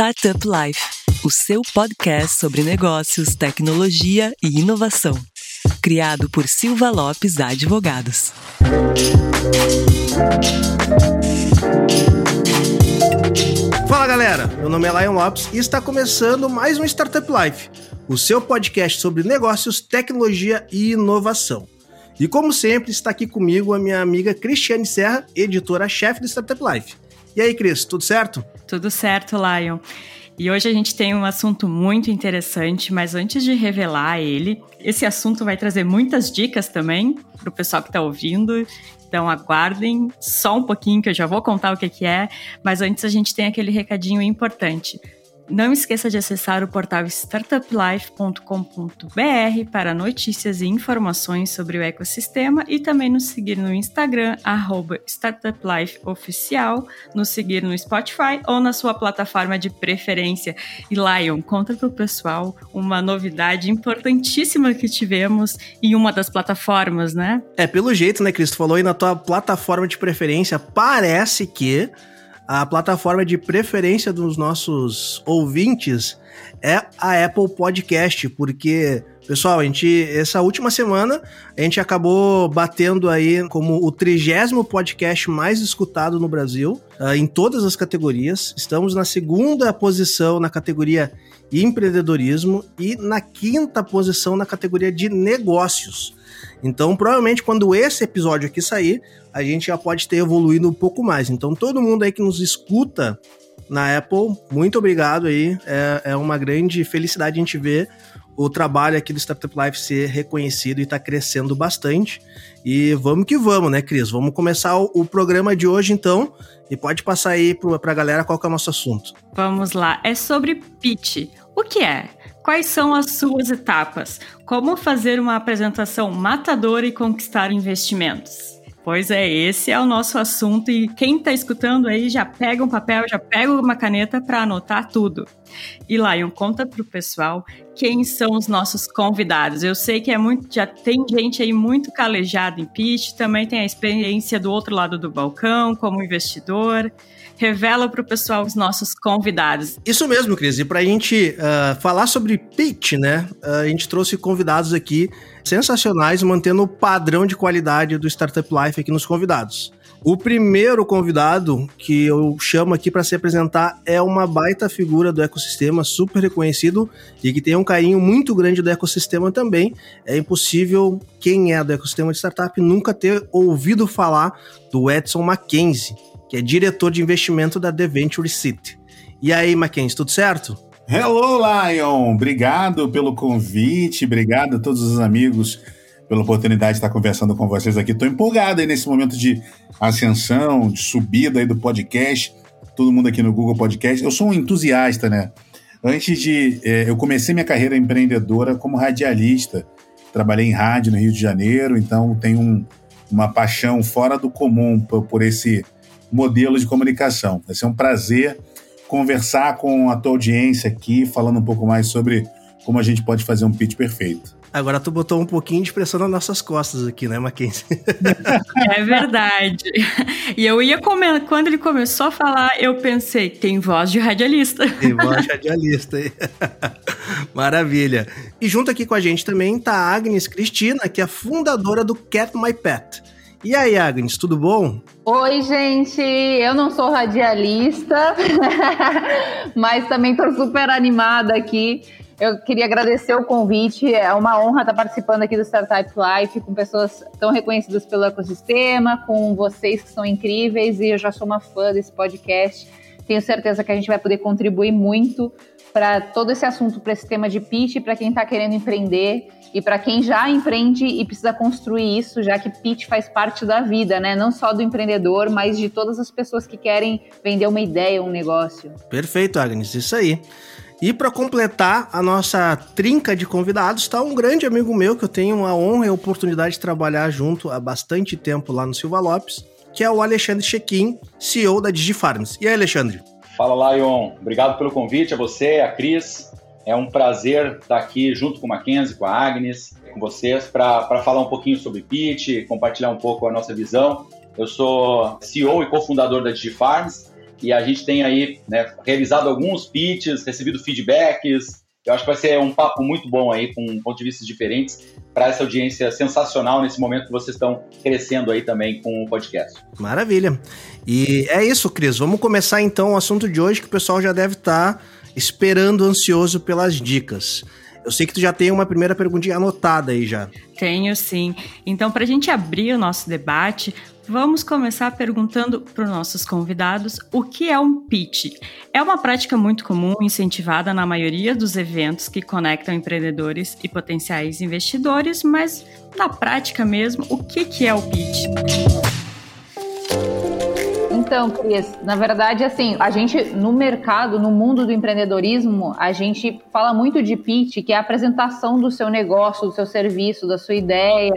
Startup Life, o seu podcast sobre negócios, tecnologia e inovação. Criado por Silva Lopes Advogados. Fala galera, meu nome é Lion Lopes e está começando mais um Startup Life, o seu podcast sobre negócios, tecnologia e inovação. E como sempre, está aqui comigo a minha amiga Cristiane Serra, editora-chefe do Startup Life. E aí, Cris, tudo certo? Tudo certo, Lion. E hoje a gente tem um assunto muito interessante, mas antes de revelar ele, esse assunto vai trazer muitas dicas também para o pessoal que está ouvindo. Então aguardem só um pouquinho que eu já vou contar o que, que é, mas antes a gente tem aquele recadinho importante. Não esqueça de acessar o portal startuplife.com.br para notícias e informações sobre o ecossistema e também nos seguir no Instagram, startuplifeoficial, nos seguir no Spotify ou na sua plataforma de preferência. E Lion, conta para o pessoal uma novidade importantíssima que tivemos em uma das plataformas, né? É, pelo jeito, né, Cris? Tu falou aí na tua plataforma de preferência, parece que a plataforma de preferência dos nossos ouvintes é a Apple Podcast, porque, pessoal, a gente, essa última semana, a gente acabou batendo aí como o trigésimo podcast mais escutado no Brasil, uh, em todas as categorias. Estamos na segunda posição na categoria empreendedorismo e na quinta posição na categoria de negócios. Então, provavelmente, quando esse episódio aqui sair, a gente já pode ter evoluído um pouco mais. Então, todo mundo aí que nos escuta na Apple, muito obrigado aí. É, é uma grande felicidade a gente ver o trabalho aqui do Startup Life ser reconhecido e está crescendo bastante. E vamos que vamos, né, Cris? Vamos começar o, o programa de hoje, então. E pode passar aí para a galera qual é o nosso assunto. Vamos lá. É sobre pitch. O que é? Quais são as suas etapas? Como fazer uma apresentação matadora e conquistar investimentos? Pois é, esse é o nosso assunto e quem está escutando aí já pega um papel, já pega uma caneta para anotar tudo. E Lion, conta para o pessoal quem são os nossos convidados. Eu sei que é muito, já tem gente aí muito calejada em pitch, também tem a experiência do outro lado do balcão como investidor revela para o pessoal os nossos convidados. Isso mesmo, Cris. E para a gente uh, falar sobre pitch, né? Uh, a gente trouxe convidados aqui sensacionais, mantendo o padrão de qualidade do Startup Life aqui nos convidados. O primeiro convidado que eu chamo aqui para se apresentar é uma baita figura do ecossistema, super reconhecido e que tem um carinho muito grande do ecossistema também. É impossível quem é do ecossistema de startup nunca ter ouvido falar do Edson Mackenzie que é diretor de investimento da The Venture City. E aí, Mackenzie, tudo certo? Hello, Lion! Obrigado pelo convite, obrigado a todos os amigos pela oportunidade de estar conversando com vocês aqui. Estou empolgado aí nesse momento de ascensão, de subida aí do podcast. Todo mundo aqui no Google Podcast. Eu sou um entusiasta, né? Antes de. É, eu comecei minha carreira empreendedora como radialista. Trabalhei em rádio no Rio de Janeiro, então tenho um, uma paixão fora do comum por, por esse modelo de comunicação. Vai ser um prazer conversar com a tua audiência aqui, falando um pouco mais sobre como a gente pode fazer um pitch perfeito. Agora tu botou um pouquinho de pressão nas nossas costas aqui, né, Mackenzie? É verdade. E eu ia comer, quando ele começou a falar, eu pensei, tem voz de radialista. Tem voz de radialista aí. Maravilha. E junto aqui com a gente também tá a Agnes Cristina, que é fundadora do Cat My Pet. E aí, Agnes, tudo bom? Oi, gente. Eu não sou radialista, mas também estou super animada aqui. Eu queria agradecer o convite. É uma honra estar participando aqui do Startup Life com pessoas tão reconhecidas pelo ecossistema, com vocês que são incríveis e eu já sou uma fã desse podcast. Tenho certeza que a gente vai poder contribuir muito para todo esse assunto, para esse tema de pitch, para quem está querendo empreender e para quem já empreende e precisa construir isso, já que pitch faz parte da vida, né? Não só do empreendedor, mas de todas as pessoas que querem vender uma ideia, um negócio. Perfeito, Agnes, isso aí. E para completar a nossa trinca de convidados, está um grande amigo meu que eu tenho a honra e a oportunidade de trabalhar junto há bastante tempo lá no Silva Lopes, que é o Alexandre Chequim, CEO da DigiFarms. E aí, Alexandre? Fala, Lion. Obrigado pelo convite, a você, a Cris. É um prazer estar aqui junto com a Mackenzie, com a Agnes, com vocês, para falar um pouquinho sobre pitch, compartilhar um pouco a nossa visão. Eu sou CEO e cofundador da DigiFarms e a gente tem aí né, realizado alguns pitches, recebido feedbacks. Eu acho que vai ser um papo muito bom aí, com pontos de vista diferentes, para essa audiência sensacional nesse momento que vocês estão crescendo aí também com o podcast. Maravilha. E é isso, Cris. Vamos começar então o assunto de hoje, que o pessoal já deve estar tá esperando ansioso pelas dicas. Eu sei que tu já tem uma primeira perguntinha anotada aí já. Tenho sim. Então, para a gente abrir o nosso debate, Vamos começar perguntando para os nossos convidados o que é um pitch. É uma prática muito comum, incentivada na maioria dos eventos que conectam empreendedores e potenciais investidores, mas na prática mesmo, o que, que é o pitch? Então, Cris, na verdade, assim, a gente no mercado, no mundo do empreendedorismo, a gente fala muito de pitch, que é a apresentação do seu negócio, do seu serviço, da sua ideia,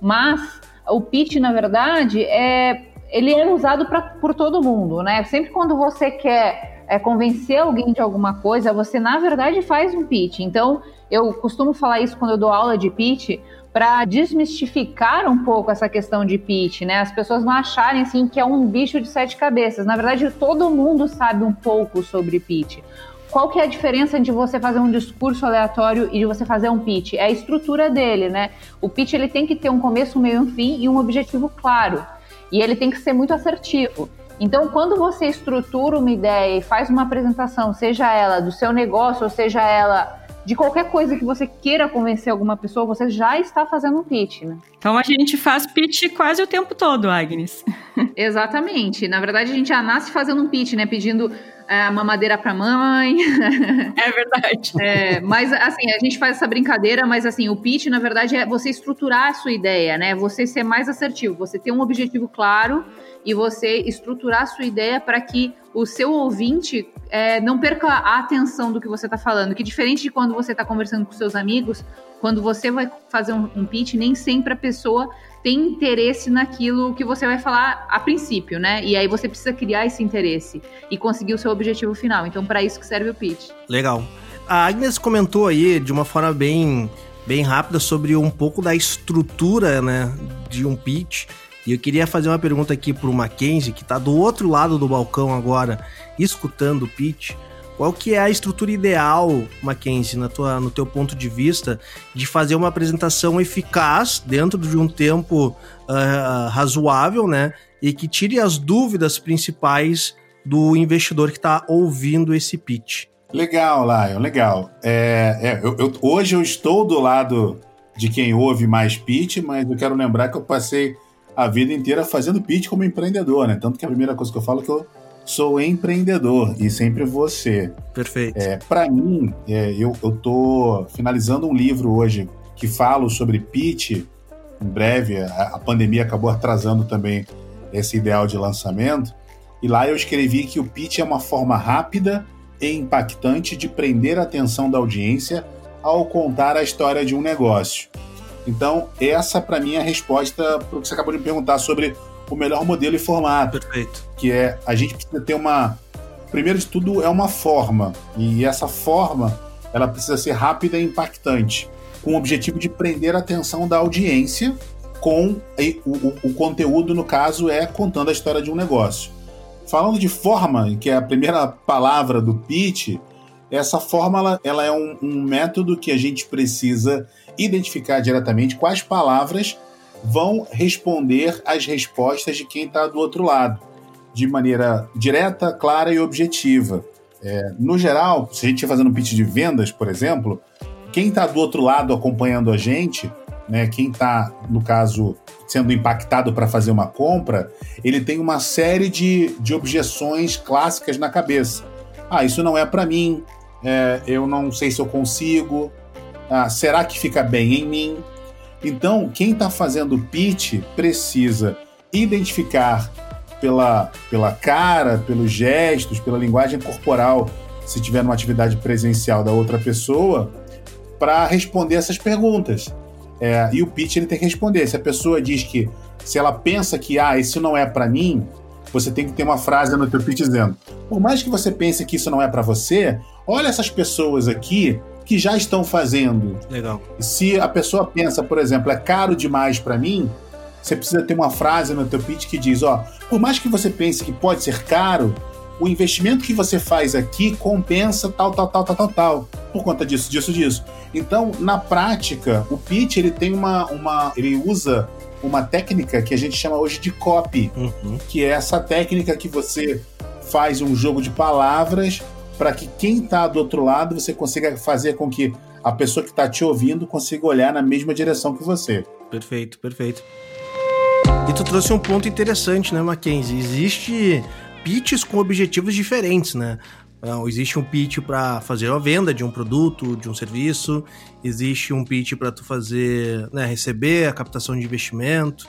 mas o pitch, na verdade, é, ele é usado pra, por todo mundo, né? Sempre quando você quer é, convencer alguém de alguma coisa, você, na verdade, faz um pitch. Então, eu costumo falar isso quando eu dou aula de pitch, para desmistificar um pouco essa questão de pitch, né? As pessoas não acharem assim que é um bicho de sete cabeças. Na verdade, todo mundo sabe um pouco sobre pitch. Qual que é a diferença de você fazer um discurso aleatório e de você fazer um pitch? É a estrutura dele, né? O pitch ele tem que ter um começo, um meio, um fim e um objetivo claro. E ele tem que ser muito assertivo. Então, quando você estrutura uma ideia e faz uma apresentação, seja ela do seu negócio ou seja ela de qualquer coisa que você queira convencer alguma pessoa, você já está fazendo um pitch, né? Então a gente faz pitch quase o tempo todo, Agnes. Exatamente. Na verdade, a gente já nasce fazendo um pitch, né? Pedindo é, mamadeira para mãe. É verdade. É, mas assim, a gente faz essa brincadeira, mas assim, o pitch, na verdade, é você estruturar a sua ideia, né? Você ser mais assertivo, você ter um objetivo claro e você estruturar a sua ideia para que o seu ouvinte é, não perca a atenção do que você está falando. Que diferente de quando você está conversando com seus amigos, quando você vai fazer um, um pitch, nem sempre a pessoa tem interesse naquilo que você vai falar a princípio, né? E aí você precisa criar esse interesse e conseguir o seu objetivo final. Então, para isso que serve o pitch. Legal. A Agnes comentou aí de uma forma bem, bem rápida sobre um pouco da estrutura, né, de um pitch. E eu queria fazer uma pergunta aqui para o Mackenzie, que está do outro lado do balcão agora, escutando o pitch. Qual que é a estrutura ideal, Mackenzie, na tua, no teu ponto de vista, de fazer uma apresentação eficaz dentro de um tempo uh, razoável, né? E que tire as dúvidas principais do investidor que está ouvindo esse pitch. Legal, Lion, legal. É, é, eu, eu, hoje eu estou do lado de quem ouve mais pitch, mas eu quero lembrar que eu passei a vida inteira fazendo pitch como empreendedor, né? Tanto que a primeira coisa que eu falo é que eu sou empreendedor e sempre você. Perfeito. É, Para mim, é, eu, eu tô finalizando um livro hoje que falo sobre pitch. Em breve, a, a pandemia acabou atrasando também esse ideal de lançamento. E lá eu escrevi que o pitch é uma forma rápida e impactante de prender a atenção da audiência ao contar a história de um negócio. Então, essa para mim é a resposta para o que você acabou de me perguntar sobre o melhor modelo e formato. Perfeito. Que é, a gente precisa ter uma. Primeiro de tudo, é uma forma. E essa forma, ela precisa ser rápida e impactante, com o objetivo de prender a atenção da audiência com o, o, o conteúdo, no caso, é contando a história de um negócio. Falando de forma, que é a primeira palavra do pitch, essa forma ela, ela é um, um método que a gente precisa identificar diretamente quais palavras vão responder às respostas de quem está do outro lado, de maneira direta, clara e objetiva. É, no geral, se a gente estiver fazendo um pitch de vendas, por exemplo, quem está do outro lado acompanhando a gente, né, quem está, no caso, sendo impactado para fazer uma compra, ele tem uma série de, de objeções clássicas na cabeça. Ah, isso não é para mim, é, eu não sei se eu consigo, ah, será que fica bem em mim? Então, quem está fazendo pitch precisa identificar pela, pela cara, pelos gestos, pela linguagem corporal, se tiver uma atividade presencial da outra pessoa, para responder essas perguntas. É, e o pitch ele tem que responder. Se a pessoa diz que, se ela pensa que, ah, isso não é para mim, você tem que ter uma frase no teu pitch dizendo: por mais que você pense que isso não é para você, olha essas pessoas aqui que já estão fazendo. Legal. Se a pessoa pensa, por exemplo, é caro demais para mim, você precisa ter uma frase no teu pitch que diz, ó, por mais que você pense que pode ser caro, o investimento que você faz aqui compensa tal, tal, tal, tal, tal, tal, por conta disso, disso, disso. Então, na prática, o pitch ele tem uma, uma ele usa uma técnica que a gente chama hoje de copy, uhum. que é essa técnica que você faz um jogo de palavras para que quem está do outro lado você consiga fazer com que a pessoa que está te ouvindo consiga olhar na mesma direção que você. Perfeito, perfeito. E tu trouxe um ponto interessante, né, Mackenzie? Existe pitches com objetivos diferentes, né? Então, existe um pitch para fazer a venda de um produto, de um serviço, existe um pitch para tu fazer, né, receber a captação de investimento.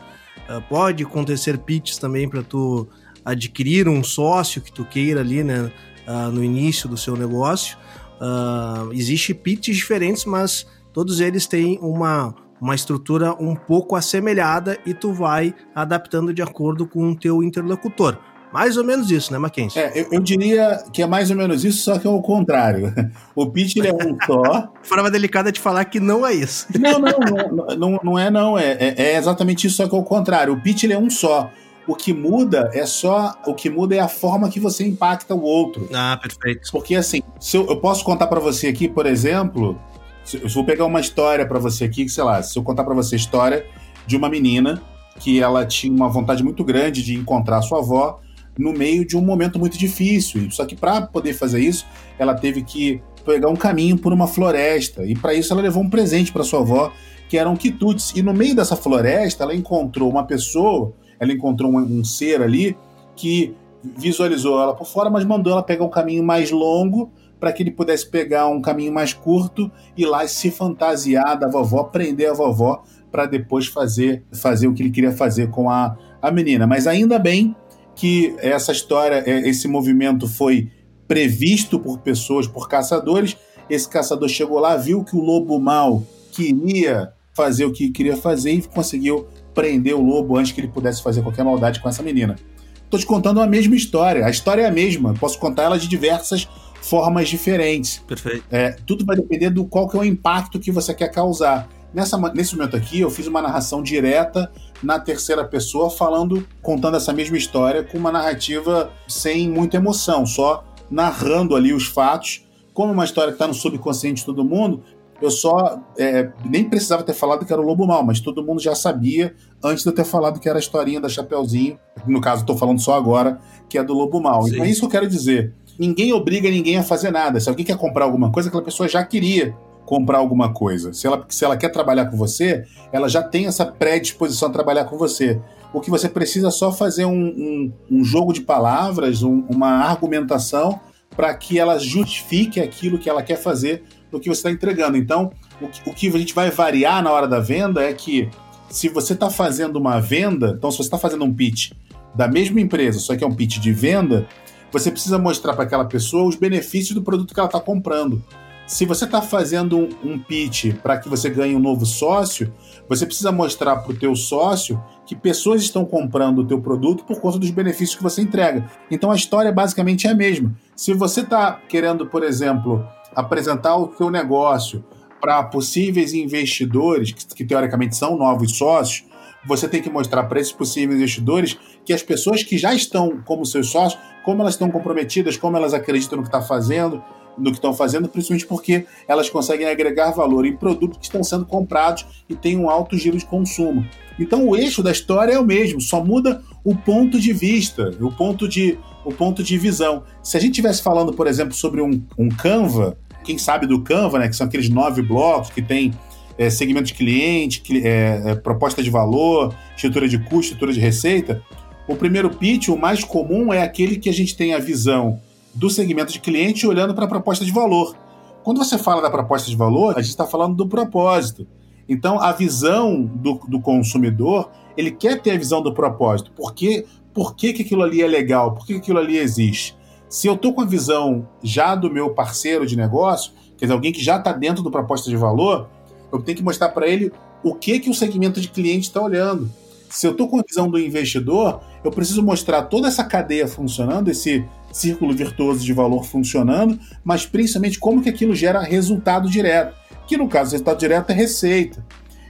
Uh, pode acontecer pitches também para tu adquirir um sócio que tu queira ali, né, uh, no início do seu negócio. Uh, existe pitches diferentes, mas todos eles têm uma uma estrutura um pouco assemelhada e tu vai adaptando de acordo com o teu interlocutor. Mais ou menos isso, né, Mackenzie? É, eu, eu, diria que é mais ou menos isso, só que é o contrário. O pitch é um só. Forma delicada de falar que não é isso. Não, não, não, não, não é não. É, é, é, exatamente isso, só que é o contrário. O pitch é um só. O que muda é só. O que muda é a forma que você impacta o outro. Ah, perfeito. Porque assim, se eu, eu posso contar para você aqui, por exemplo, se, eu vou pegar uma história para você aqui, sei lá, se eu contar para você a história de uma menina que ela tinha uma vontade muito grande de encontrar sua avó no meio de um momento muito difícil. Só que para poder fazer isso, ela teve que pegar um caminho por uma floresta. E para isso ela levou um presente para sua avó, que eram quitutes. E no meio dessa floresta, ela encontrou uma pessoa, ela encontrou um, um ser ali que visualizou ela por fora, mas mandou ela pegar um caminho mais longo para que ele pudesse pegar um caminho mais curto e lá se fantasiar da vovó, prender a vovó para depois fazer fazer o que ele queria fazer com a, a menina. Mas ainda bem que essa história, é, esse movimento foi previsto por pessoas, por caçadores. Esse caçador chegou lá, viu que o lobo mau queria fazer o que queria fazer e conseguiu prender o lobo antes que ele pudesse fazer qualquer maldade com essa menina. Estou te contando a mesma história. A história é a mesma. Posso contar ela de diversas formas diferentes. Perfeito. É, tudo vai depender do qual que é o impacto que você quer causar. Nessa, nesse momento aqui, eu fiz uma narração direta na terceira pessoa, falando, contando essa mesma história com uma narrativa sem muita emoção, só narrando ali os fatos. Como uma história que está no subconsciente de todo mundo, eu só é, nem precisava ter falado que era o Lobo Mal, mas todo mundo já sabia antes de eu ter falado que era a historinha da Chapeuzinho. No caso, estou falando só agora que é do Lobo Mal. Sim. Então é isso que eu quero dizer. Ninguém obriga ninguém a fazer nada. Se alguém quer comprar alguma coisa, aquela pessoa já queria comprar alguma coisa. Se ela, se ela quer trabalhar com você, ela já tem essa predisposição a trabalhar com você. O que você precisa é só fazer um, um, um jogo de palavras, um, uma argumentação para que ela justifique aquilo que ela quer fazer no que você está entregando. Então, o que, o que a gente vai variar na hora da venda é que se você está fazendo uma venda, então se você está fazendo um pitch da mesma empresa, só que é um pitch de venda, você precisa mostrar para aquela pessoa os benefícios do produto que ela está comprando se você está fazendo um, pitch para que você ganhe um novo sócio, você precisa mostrar para o teu sócio que pessoas estão comprando o teu produto por conta dos benefícios que você entrega. Então a história basicamente é a mesma. Se você está querendo, por exemplo, apresentar o teu negócio para possíveis investidores, que, que teoricamente são novos sócios, você tem que mostrar para esses possíveis investidores que as pessoas que já estão como seus sócios, como elas estão comprometidas, como elas acreditam no que está fazendo, no que estão fazendo, principalmente porque elas conseguem agregar valor em produtos que estão sendo comprados e têm um alto giro de consumo. Então o eixo da história é o mesmo, só muda o ponto de vista, o ponto de, o ponto de visão. Se a gente estivesse falando, por exemplo, sobre um, um Canva, quem sabe do Canva, né, que são aqueles nove blocos que tem é, segmento de cliente, é, é, proposta de valor, estrutura de custo, estrutura de receita, o primeiro pitch, o mais comum, é aquele que a gente tem a visão do segmento de cliente olhando para a proposta de valor. Quando você fala da proposta de valor, a gente está falando do propósito. Então, a visão do, do, consumidor, ele quer ter a visão do propósito. Por, quê? Por que, que aquilo ali é legal? Por que, que aquilo ali existe? Se eu estou com a visão já do meu parceiro de negócio, quer dizer, alguém que já está dentro do proposta de valor, eu tenho que mostrar para ele o que, que o segmento de cliente está olhando. Se eu estou com a visão do investidor, eu preciso mostrar toda essa cadeia funcionando, esse círculo virtuoso de valor funcionando, mas principalmente como que aquilo gera resultado direto, que no caso resultado direto é receita.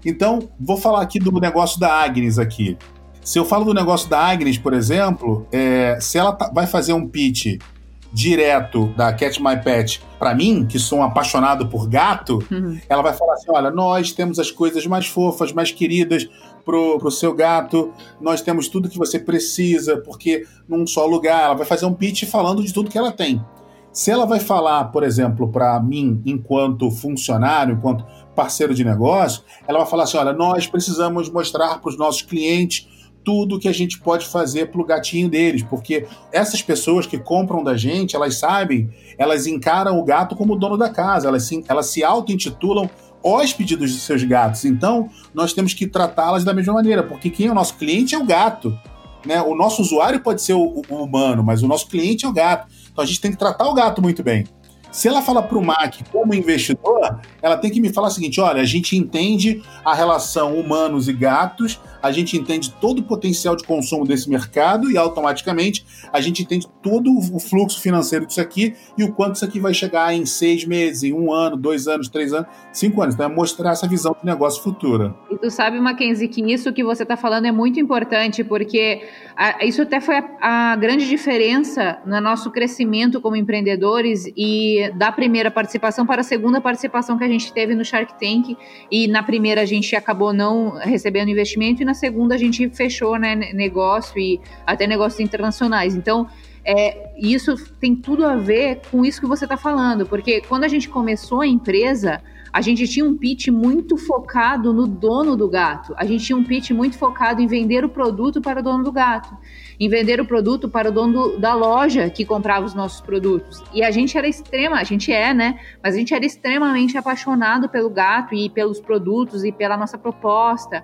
Então, vou falar aqui do negócio da Agnes aqui. Se eu falo do negócio da Agnes, por exemplo, é, se ela tá, vai fazer um pitch direto da Cat My Pet para mim, que sou um apaixonado por gato, uhum. ela vai falar assim: olha, nós temos as coisas mais fofas, mais queridas pro, pro seu gato, nós temos tudo que você precisa, porque num só lugar. Ela vai fazer um pitch falando de tudo que ela tem. Se ela vai falar, por exemplo, para mim, enquanto funcionário, enquanto parceiro de negócio, ela vai falar assim: olha, nós precisamos mostrar para os nossos clientes tudo que a gente pode fazer para o gatinho deles, porque essas pessoas que compram da gente, elas sabem, elas encaram o gato como dono da casa, elas se, elas se auto-intitulam hóspedes dos seus gatos. Então, nós temos que tratá-las da mesma maneira, porque quem é o nosso cliente é o gato. Né? O nosso usuário pode ser o, o humano, mas o nosso cliente é o gato. Então a gente tem que tratar o gato muito bem. Se ela fala para o MAC como investidor, ela tem que me falar o seguinte: olha, a gente entende a relação humanos e gatos, a gente entende todo o potencial de consumo desse mercado e automaticamente a gente entende todo o fluxo financeiro disso aqui e o quanto isso aqui vai chegar em seis meses, em um ano, dois anos, três anos, cinco anos. Então é mostrar essa visão de negócio futura. E tu sabe, Mackenzie, que isso que você está falando é muito importante, porque a, isso até foi a, a grande diferença no nosso crescimento como empreendedores e da primeira participação para a segunda participação que a gente teve no Shark Tank. E na primeira a gente acabou não recebendo investimento, e na segunda a gente fechou né, negócio e até negócios internacionais. Então, é, isso tem tudo a ver com isso que você está falando, porque quando a gente começou a empresa a gente tinha um pitch muito focado no dono do gato. A gente tinha um pitch muito focado em vender o produto para o dono do gato, em vender o produto para o dono do, da loja que comprava os nossos produtos. E a gente era extrema, a gente é, né? Mas a gente era extremamente apaixonado pelo gato e pelos produtos e pela nossa proposta.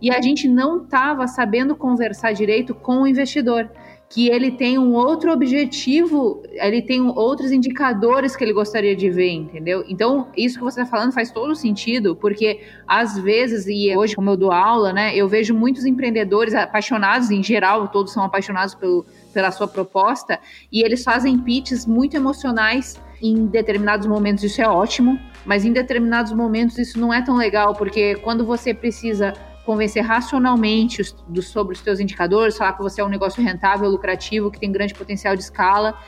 E a gente não estava sabendo conversar direito com o investidor que ele tem um outro objetivo, ele tem outros indicadores que ele gostaria de ver, entendeu? Então, isso que você está falando faz todo sentido, porque às vezes, e hoje, como eu dou aula, né, eu vejo muitos empreendedores apaixonados, em geral, todos são apaixonados pelo, pela sua proposta, e eles fazem pitches muito emocionais. Em determinados momentos isso é ótimo, mas em determinados momentos isso não é tão legal, porque quando você precisa convencer racionalmente os, do, sobre os seus indicadores, falar que você é um negócio rentável, lucrativo, que tem grande potencial de escala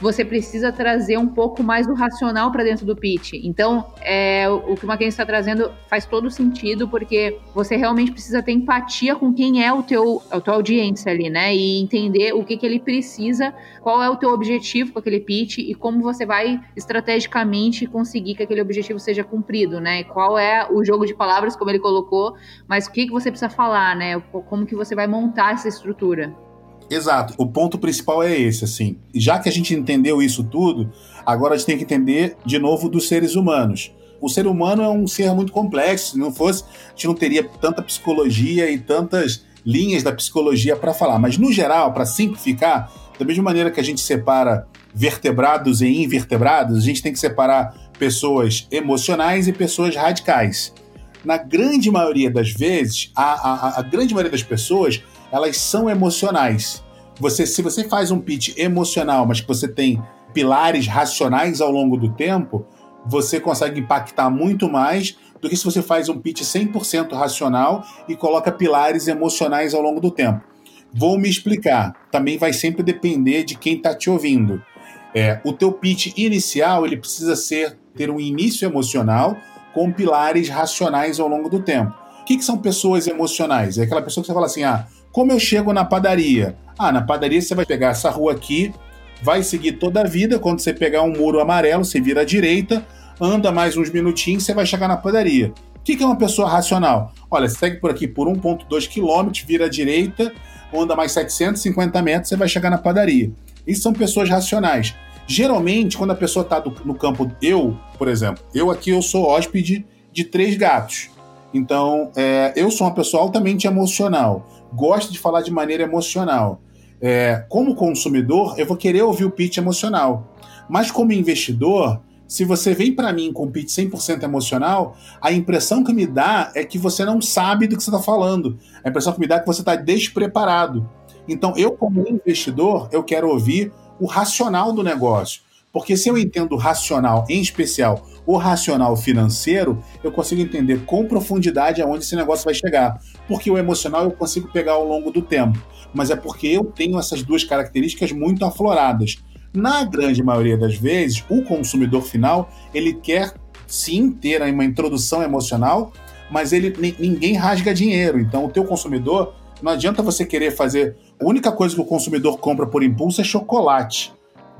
você precisa trazer um pouco mais do racional para dentro do pitch. Então, é, o que o Mackenzie está trazendo faz todo sentido, porque você realmente precisa ter empatia com quem é o teu, a tua audiência ali, né? E entender o que, que ele precisa, qual é o teu objetivo com aquele pitch e como você vai estrategicamente conseguir que aquele objetivo seja cumprido, né? E qual é o jogo de palavras, como ele colocou, mas o que, que você precisa falar, né? Como que você vai montar essa estrutura. Exato. O ponto principal é esse, assim. Já que a gente entendeu isso tudo, agora a gente tem que entender de novo dos seres humanos. O ser humano é um ser muito complexo. Se não fosse, a gente não teria tanta psicologia e tantas linhas da psicologia para falar. Mas no geral, para simplificar, da mesma maneira que a gente separa vertebrados e invertebrados, a gente tem que separar pessoas emocionais e pessoas radicais. Na grande maioria das vezes, a, a, a grande maioria das pessoas elas são emocionais. Você, se você faz um pitch emocional, mas que você tem pilares racionais ao longo do tempo, você consegue impactar muito mais do que se você faz um pitch 100% racional e coloca pilares emocionais ao longo do tempo. Vou me explicar. Também vai sempre depender de quem está te ouvindo. É, o teu pitch inicial ele precisa ser ter um início emocional com pilares racionais ao longo do tempo. O que, que são pessoas emocionais? É aquela pessoa que você fala assim, ah, como eu chego na padaria? Ah, na padaria você vai pegar essa rua aqui, vai seguir toda a vida. Quando você pegar um muro amarelo, você vira à direita, anda mais uns minutinhos, você vai chegar na padaria. O que é uma pessoa racional? Olha, você segue por aqui por 1,2 km, vira à direita, anda mais 750 metros, você vai chegar na padaria. Isso são pessoas racionais. Geralmente, quando a pessoa está no campo, eu, por exemplo, eu aqui eu sou hóspede de três gatos. Então, é, eu sou uma pessoa altamente emocional gosta de falar de maneira emocional. É, como consumidor, eu vou querer ouvir o pitch emocional. Mas como investidor, se você vem para mim com um pitch 100% emocional, a impressão que me dá é que você não sabe do que você está falando. A impressão que me dá é que você está despreparado. Então, eu como investidor, eu quero ouvir o racional do negócio. Porque se eu entendo racional, em especial o racional financeiro, eu consigo entender com profundidade aonde esse negócio vai chegar. Porque o emocional eu consigo pegar ao longo do tempo. Mas é porque eu tenho essas duas características muito afloradas. Na grande maioria das vezes, o consumidor final, ele quer sim ter uma introdução emocional, mas ele ninguém rasga dinheiro. Então, o teu consumidor, não adianta você querer fazer. A única coisa que o consumidor compra por impulso é chocolate.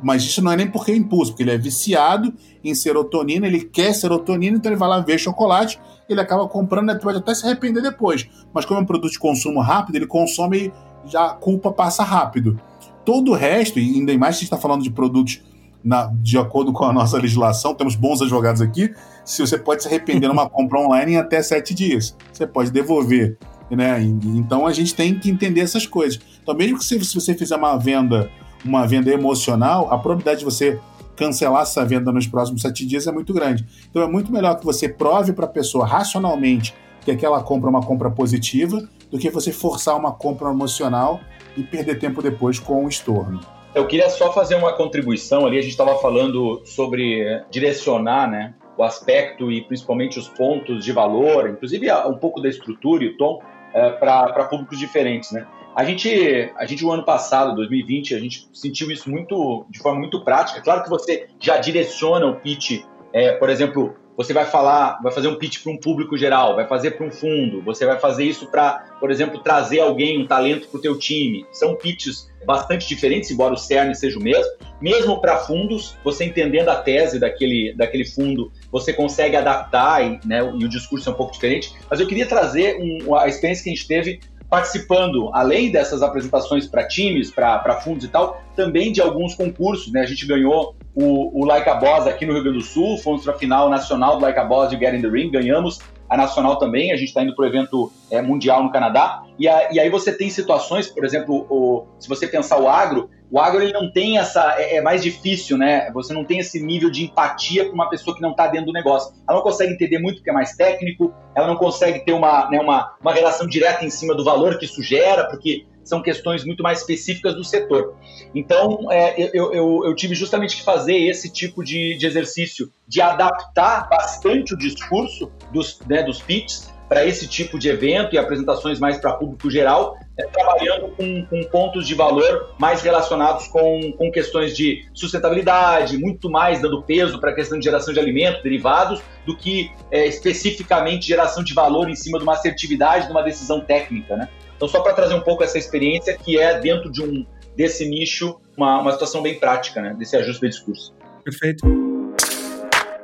Mas isso não é nem porque é impulso, porque ele é viciado em serotonina, ele quer serotonina, então ele vai lá ver chocolate, ele acaba comprando, né, pode até se arrepender depois. Mas como é um produto de consumo rápido, ele consome e já a culpa passa rápido. Todo o resto, e ainda mais se está falando de produtos na, de acordo com a nossa legislação, temos bons advogados aqui, se você pode se arrepender numa compra online em até sete dias. Você pode devolver. Né? Então a gente tem que entender essas coisas. Então, mesmo que se, se você fizer uma venda, uma venda emocional, a probabilidade de você cancelar essa venda nos próximos sete dias é muito grande. Então é muito melhor que você prove para a pessoa racionalmente que aquela compra é uma compra positiva do que você forçar uma compra emocional e perder tempo depois com o estorno. Eu queria só fazer uma contribuição ali. A gente estava falando sobre direcionar, né, o aspecto e principalmente os pontos de valor, inclusive um pouco da estrutura e o tom é, para públicos diferentes, né? A gente, a gente, o ano passado, 2020, a gente sentiu isso muito, de forma muito prática. Claro que você já direciona o pitch, é, por exemplo, você vai falar, vai fazer um pitch para um público geral, vai fazer para um fundo, você vai fazer isso para, por exemplo, trazer alguém, um talento para o teu time. São pitches bastante diferentes, embora o CERN seja o mesmo. Mesmo para fundos, você entendendo a tese daquele, daquele fundo, você consegue adaptar e, né, e o discurso é um pouco diferente. Mas eu queria trazer um, a experiência que a gente teve participando, além dessas apresentações para times, para fundos e tal, também de alguns concursos. Né? A gente ganhou o, o Like a Boss aqui no Rio Grande do Sul, fomos para a final nacional do Like a Boss de Get in the Ring, ganhamos a nacional também, a gente está indo para o evento é, mundial no Canadá, e, a, e, aí você tem situações, por exemplo, o, se você pensar o agro, o agro ele não tem essa, é, é mais difícil, né? Você não tem esse nível de empatia com uma pessoa que não está dentro do negócio. Ela não consegue entender muito porque é mais técnico, ela não consegue ter uma, né, uma, uma relação direta em cima do valor que isso gera, porque são questões muito mais específicas do setor. Então, é, eu, eu, eu, tive justamente que fazer esse tipo de, de exercício, de adaptar bastante o discurso dos, né, dos pitches para esse tipo de evento e apresentações mais para público geral, né, trabalhando com, com, pontos de valor mais relacionados com, com questões de sustentabilidade, muito mais dando peso para a questão de geração de alimentos, derivados, do que é, especificamente geração de valor em cima de uma assertividade, de uma decisão técnica. Né? Então, só para trazer um pouco essa experiência, que é dentro de um desse nicho, uma, uma situação bem prática, né? desse ajuste de discurso. Perfeito.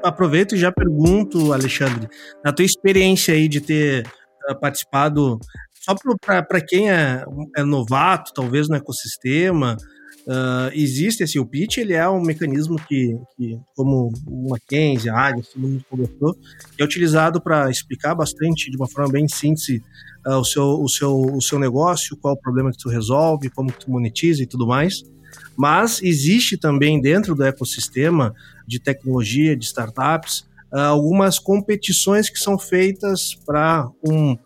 Aproveito e já pergunto, Alexandre, na tua experiência aí de ter uh, participado, só para quem é, é novato, talvez no ecossistema, Uh, existe assim, o pitch ele é um mecanismo que, que como o Mackenzie, a Águia, todo mundo conversou, é utilizado para explicar bastante, de uma forma bem síntese, uh, o, seu, o, seu, o seu negócio, qual o problema que tu resolve, como tu monetiza e tudo mais. Mas existe também dentro do ecossistema de tecnologia, de startups, uh, algumas competições que são feitas para um,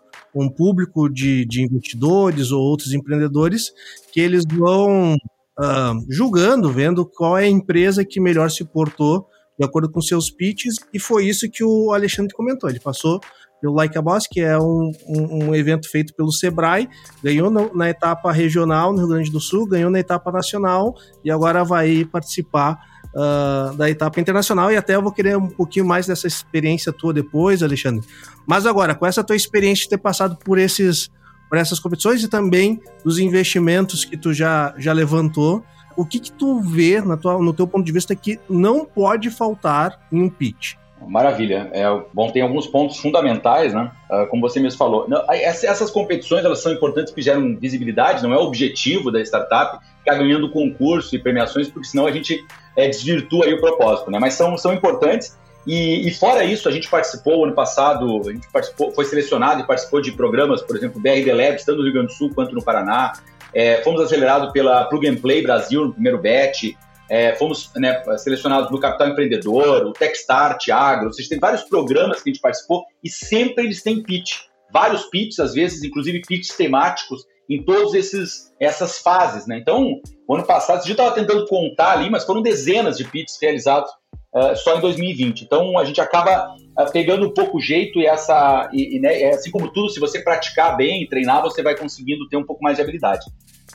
um público de, de investidores ou outros empreendedores que eles vão uh, julgando, vendo qual é a empresa que melhor se portou de acordo com seus pitches, e foi isso que o Alexandre comentou. Ele passou pelo Like a Boss, que é um, um, um evento feito pelo Sebrae, ganhou no, na etapa regional no Rio Grande do Sul, ganhou na etapa nacional e agora vai participar uh, da etapa internacional. E até eu vou querer um pouquinho mais dessa experiência tua depois, Alexandre. Mas agora, com essa tua experiência de ter passado por esses para essas competições e também dos investimentos que tu já, já levantou. O que, que tu vê na tua, no teu ponto de vista que não pode faltar em um pitch? Maravilha. É, bom, tem alguns pontos fundamentais, né? Uh, como você mesmo falou. Não, essas competições elas são importantes porque geram visibilidade, não é o objetivo da startup ficar ganhando concurso e premiações, porque senão a gente é, desvirtua aí o propósito, né? Mas são, são importantes e, e, fora isso, a gente participou ano passado, a gente participou, foi selecionado e participou de programas, por exemplo, BRD Labs, tanto no Rio Grande do Sul quanto no Paraná. É, fomos acelerados pela Plug and Play Brasil no primeiro bet. É, fomos né, selecionados no Capital Empreendedor, o Techstart, Agro. Seja, tem vários programas que a gente participou e sempre eles têm pitch. Vários pitches, às vezes, inclusive pitches temáticos em todas essas fases, né? Então, o ano passado, a gente estava tentando contar ali, mas foram dezenas de pitches realizados uh, só em 2020. Então, a gente acaba uh, pegando um pouco o jeito e essa, e, e, né, assim como tudo, se você praticar bem, treinar, você vai conseguindo ter um pouco mais de habilidade.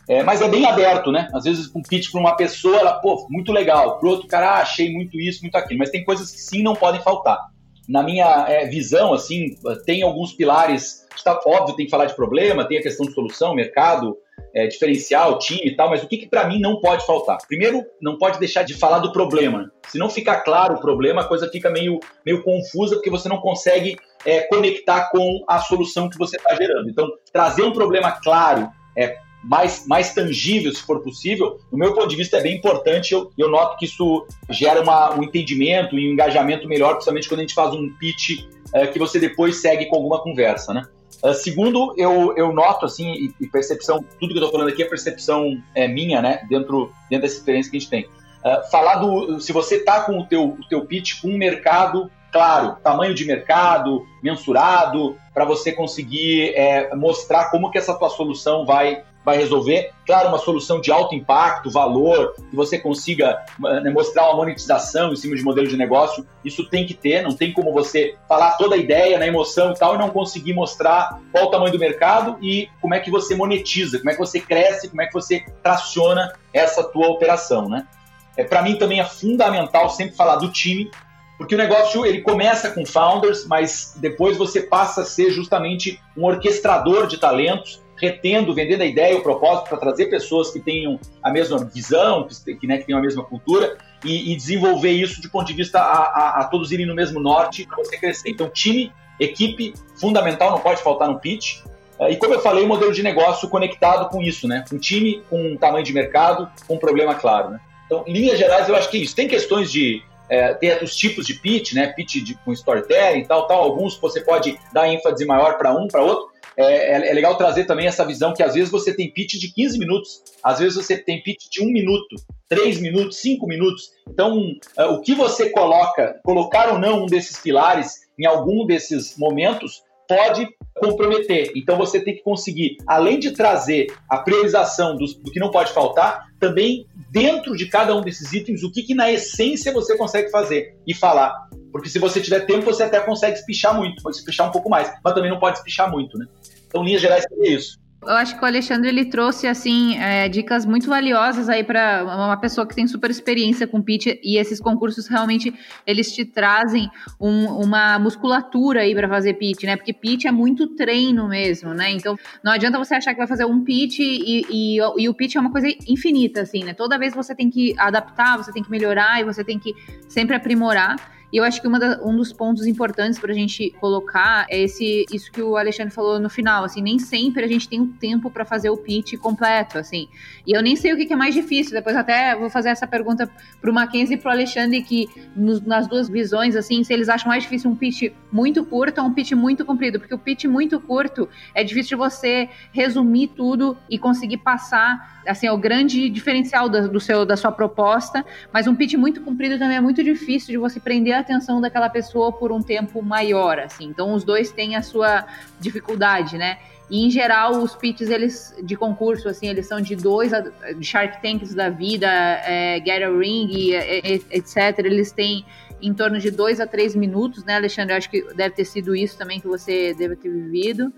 É, mas é bem aberto, né? Às vezes um pitch para uma pessoa, ela, pô, muito legal. Para outro cara, ah, achei muito isso, muito aquilo. Mas tem coisas que sim não podem faltar. Na minha é, visão, assim, tem alguns pilares. Está óbvio, tem que falar de problema, tem a questão de solução, mercado, é, diferencial, time e tal. Mas o que, que para mim não pode faltar? Primeiro, não pode deixar de falar do problema. Se não ficar claro o problema, a coisa fica meio, meio confusa porque você não consegue é, conectar com a solução que você está gerando. Então, trazer um problema claro, é, mais, mais tangível, se for possível, do meu ponto de vista é bem importante. Eu, eu noto que isso gera uma, um entendimento e um engajamento melhor, principalmente quando a gente faz um pitch é, que você depois segue com alguma conversa, né? Uh, segundo, eu, eu noto, assim, e, e, percepção, tudo que eu tô falando aqui é percepção é, minha, né, dentro, dentro dessa experiência que a gente tem. Uh, falar do, se você tá com o teu, o teu pitch com um mercado claro, tamanho de mercado, mensurado, para você conseguir é, mostrar como que essa tua solução vai, vai resolver. Claro, uma solução de alto impacto, valor, que você consiga né, mostrar uma monetização em cima de modelo de negócio, isso tem que ter, não tem como você falar toda a ideia na emoção e tal e não conseguir mostrar qual o tamanho do mercado e como é que você monetiza, como é que você cresce, como é que você traciona essa tua operação, né? É, para mim também é fundamental sempre falar do time, porque o negócio ele começa com founders, mas depois você passa a ser justamente um orquestrador de talentos, retendo, vendendo a ideia, o propósito para trazer pessoas que tenham a mesma visão, que, né, que tenham a mesma cultura e, e, desenvolver isso de ponto de vista a, a, a todos irem no mesmo norte para você crescer. Então, time, equipe, fundamental, não pode faltar no pitch. É, e como eu falei, o modelo de negócio conectado com isso, né? Um time com um tamanho de mercado, com um problema claro, né? Então, em linhas gerais, eu acho que é isso. Tem questões de é, tem os tipos de pitch, né? Pitch de, com storytelling e tal, tal. Alguns você pode dar ênfase maior para um, para outro. É, é, é, legal trazer também essa visão que às vezes você tem pitch de 15 minutos, às vezes você tem pitch de um minuto, três minutos, cinco minutos. Então, uh, o que você coloca, colocar ou não um desses pilares em algum desses momentos, pode comprometer. Então você tem que conseguir, além de trazer a priorização do, do que não pode faltar, também dentro de cada um desses itens, o que, que na essência você consegue fazer e falar. Porque se você tiver tempo, você até consegue espichar muito, pode espichar um pouco mais, mas também não pode espichar muito, né? Então, linhas gerais, seria isso. Eu acho que o Alexandre ele trouxe assim é, dicas muito valiosas aí para uma pessoa que tem super experiência com pitch e esses concursos realmente eles te trazem um, uma musculatura aí para fazer pitch, né? Porque pitch é muito treino mesmo, né? Então não adianta você achar que vai fazer um pitch e, e, e o pitch é uma coisa infinita, assim, né? Toda vez você tem que adaptar, você tem que melhorar e você tem que sempre aprimorar. E eu acho que da, um dos pontos importantes para a gente colocar é esse, isso que o Alexandre falou no final, assim, nem sempre a gente tem o tempo para fazer o pitch completo, assim. E eu nem sei o que, que é mais difícil. Depois até vou fazer essa pergunta para o Mackenzie e para o Alexandre que no, nas duas visões, assim, se eles acham mais difícil um pitch muito curto ou um pitch muito comprido, porque o pitch muito curto é difícil de você resumir tudo e conseguir passar assim, é o grande diferencial da, do seu, da sua proposta, mas um pitch muito comprido também é muito difícil de você prender atenção daquela pessoa por um tempo maior, assim. Então, os dois têm a sua dificuldade, né? E, em geral, os pitches eles, de concurso, assim, eles são de dois, de Shark Tanks da vida, é, Get a Ring, etc. Eles têm em torno de dois a três minutos, né, Alexandre? Eu acho que deve ter sido isso também que você deve ter vivido.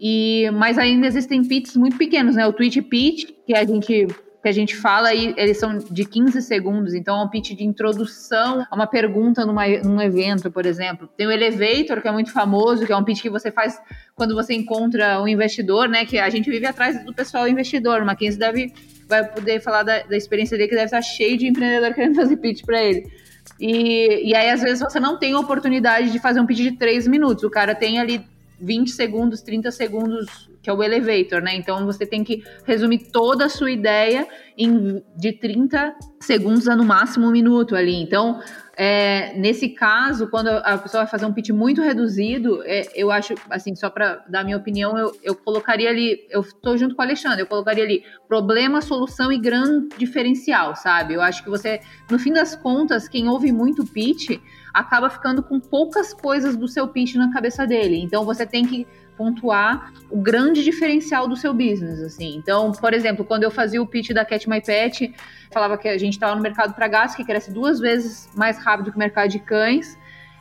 E, mas ainda existem pitches muito pequenos, né? O Twitch Pitch, que a gente que a gente fala aí, eles são de 15 segundos, então é um pitch de introdução a uma pergunta numa, num evento, por exemplo. Tem o Elevator, que é muito famoso, que é um pitch que você faz quando você encontra um investidor, né? Que a gente vive atrás do pessoal investidor. O Mackenzie deve, vai poder falar da, da experiência dele, que deve estar cheio de empreendedor querendo fazer pitch para ele. E, e aí, às vezes, você não tem a oportunidade de fazer um pitch de três minutos. O cara tem ali 20 segundos, 30 segundos, que é o elevator, né? Então você tem que resumir toda a sua ideia em de 30 segundos a no máximo um minuto ali. Então, é, nesse caso, quando a pessoa vai fazer um pitch muito reduzido, é, eu acho, assim, só para dar minha opinião, eu, eu colocaria ali, eu estou junto com o Alexandre, eu colocaria ali problema, solução e grande diferencial, sabe? Eu acho que você, no fim das contas, quem ouve muito pitch acaba ficando com poucas coisas do seu pitch na cabeça dele. Então você tem que pontuar o grande diferencial do seu business, assim. Então, por exemplo, quando eu fazia o pitch da Cat My Pet, falava que a gente estava no mercado para gatos, que cresce duas vezes mais rápido que o mercado de cães,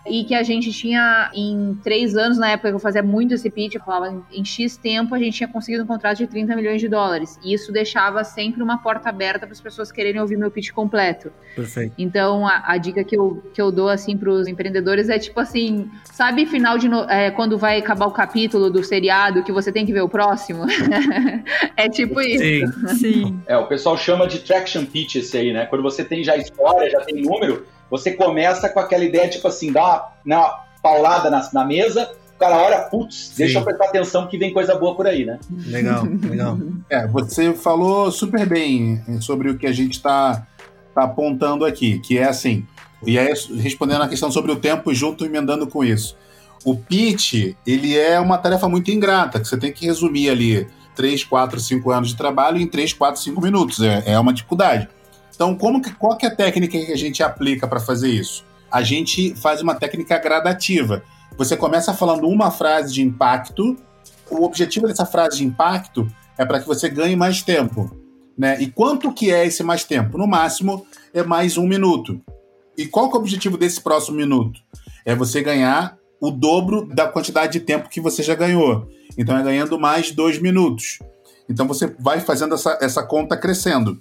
e que a gente tinha em três anos, na época que eu fazia muito esse pitch, eu falava em X tempo a gente tinha conseguido um contrato de 30 milhões de dólares. E isso deixava sempre uma porta aberta para as pessoas quererem ouvir meu pitch completo. Perfeito. Então a, a dica que eu, que eu dou assim para os empreendedores é tipo assim, sabe final de no, é, quando vai acabar o capítulo do seriado que você tem que ver o próximo? é tipo isso. Sim. Sim. É, o pessoal chama de traction pitch esse aí, né? Quando você tem já história, já tem número, você começa com aquela ideia, tipo assim, dá uma, né, uma paulada na, na mesa, o cara olha, putz, deixa eu prestar atenção que vem coisa boa por aí, né? Legal, legal. É, você falou super bem sobre o que a gente está tá apontando aqui, que é assim, e aí respondendo a questão sobre o tempo junto emendando com isso. O pitch, ele é uma tarefa muito ingrata, que você tem que resumir ali 3, 4, 5 anos de trabalho em 3, 4, 5 minutos. É, é uma dificuldade. Então, como que, qual que é a técnica que a gente aplica para fazer isso? A gente faz uma técnica gradativa. Você começa falando uma frase de impacto. O objetivo dessa frase de impacto é para que você ganhe mais tempo. Né? E quanto que é esse mais tempo? No máximo, é mais um minuto. E qual que é o objetivo desse próximo minuto? É você ganhar o dobro da quantidade de tempo que você já ganhou. Então é ganhando mais dois minutos. Então você vai fazendo essa, essa conta crescendo.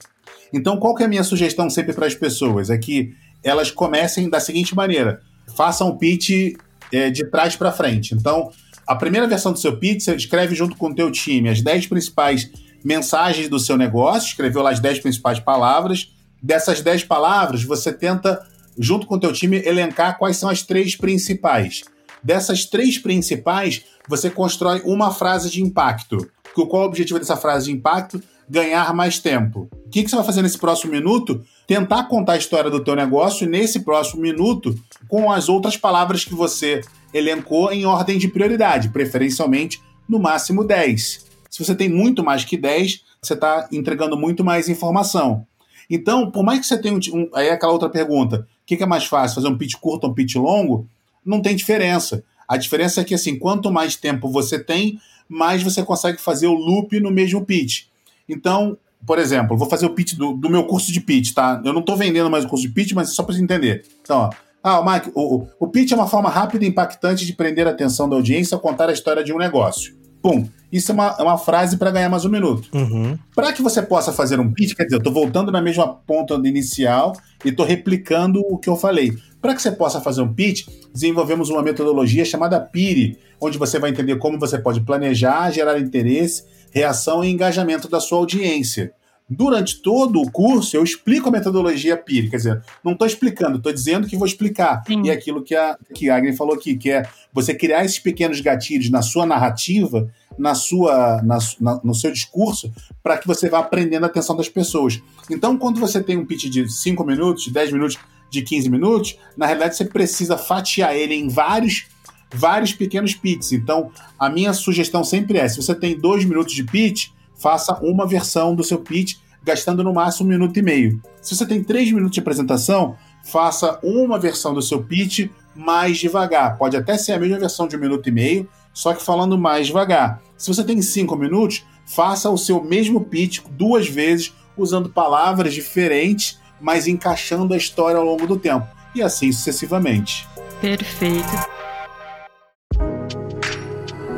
Então, qual que é a minha sugestão sempre para as pessoas? É que elas comecem da seguinte maneira: façam o pitch é, de trás para frente. Então, a primeira versão do seu pitch, você escreve junto com o teu time as 10 principais mensagens do seu negócio, escreveu lá as 10 principais palavras. Dessas 10 palavras, você tenta, junto com o teu time, elencar quais são as três principais. Dessas três principais, você constrói uma frase de impacto. Qual é o objetivo dessa frase de impacto? ganhar mais tempo. O que, que você vai fazer nesse próximo minuto? Tentar contar a história do teu negócio nesse próximo minuto com as outras palavras que você elencou em ordem de prioridade, preferencialmente no máximo 10. Se você tem muito mais que 10, você está entregando muito mais informação. Então, por mais que você tenha um, um, aí é aquela outra pergunta, o que, que, é mais fácil, fazer um pitch curto ou um pitch longo? Não tem diferença. A diferença é que assim, quanto mais tempo você tem, mais você consegue fazer o loop no mesmo pitch. Então, por exemplo, vou fazer o pitch do, do meu curso de pitch, tá? Eu não estou vendendo mais o curso de pitch, mas é só para você entender. Então, ó, ah, Mike, o, o pitch é uma forma rápida e impactante de prender a atenção da audiência ao contar a história de um negócio. Pum. Isso é uma, é uma frase para ganhar mais um minuto. Uhum. Para que você possa fazer um pitch, quer dizer, eu estou voltando na mesma ponta inicial e estou replicando o que eu falei. Para que você possa fazer um pitch, desenvolvemos uma metodologia chamada PIRI, onde você vai entender como você pode planejar, gerar interesse reação e engajamento da sua audiência. Durante todo o curso, eu explico a metodologia PIR, quer dizer, não estou explicando, estou dizendo que vou explicar. Sim. E é aquilo que a, que a Agnes falou aqui, que é você criar esses pequenos gatilhos na sua narrativa, na sua, na, na, no seu discurso, para que você vá aprendendo a atenção das pessoas. Então, quando você tem um pitch de 5 minutos, de 10 minutos, de 15 minutos, na realidade você precisa fatiar ele em vários vários pequenos pitches. Então, a minha sugestão sempre é: se você tem dois minutos de pitch, faça uma versão do seu pitch, gastando no máximo um minuto e meio. Se você tem três minutos de apresentação, faça uma versão do seu pitch mais devagar. Pode até ser a mesma versão de um minuto e meio, só que falando mais devagar. Se você tem cinco minutos, faça o seu mesmo pitch duas vezes, usando palavras diferentes, mas encaixando a história ao longo do tempo. E assim sucessivamente. Perfeito.